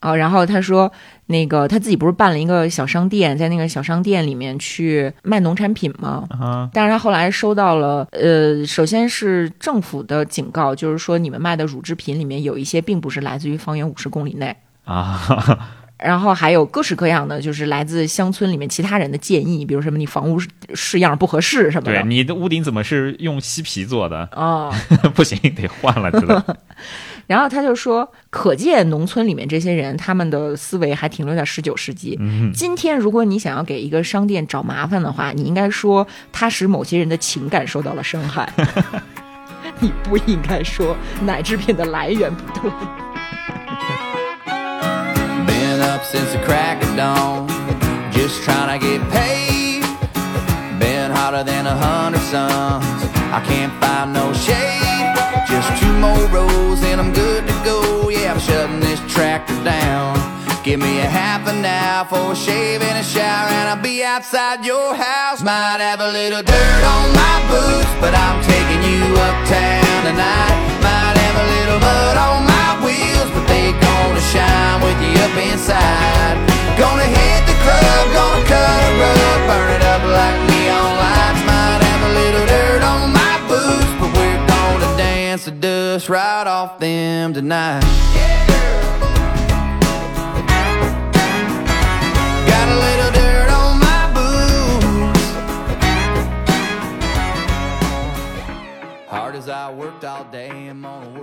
哦，然后他说，那个他自己不是办了一个小商店，在那个小商店里面去卖农产品吗？啊！但是他后来收到了，呃，首先是政府的警告，就是说你们卖的乳制品里面有一些并不是来自于方圆五十公里内啊。然后还有各式各样的，就是来自乡村里面其他人的建议，比如什么你房屋式样不合适什么的。对，你的屋顶怎么是用漆皮做的？哦，不行，得换了，知道。然后他就说，可见农村里面这些人，他们的思维还停留在十九世纪。今天，如果你想要给一个商店找麻烦的话，你应该说他使某些人的情感受到了伤害。你不应该说奶制品的来源不对。up since the crack of dawn. Just trying to get paid. Been hotter than a hundred suns. I can't find no shade. Just two more rows and I'm good to go. Yeah, I'm shutting this tractor down. Give me a half an hour for a shave and a shower, and I'll be outside your house. Might have a little dirt on my boots, but I'm taking you uptown tonight. Might have a little mud on my wheels, but they gonna shine with you up inside. Gonna hit the club, gonna cut a rug, burn it up like neon lights. Might have a little dirt on my boots, but we're gonna dance the dust right off them tonight. Got Hard as I worked all day, I'm.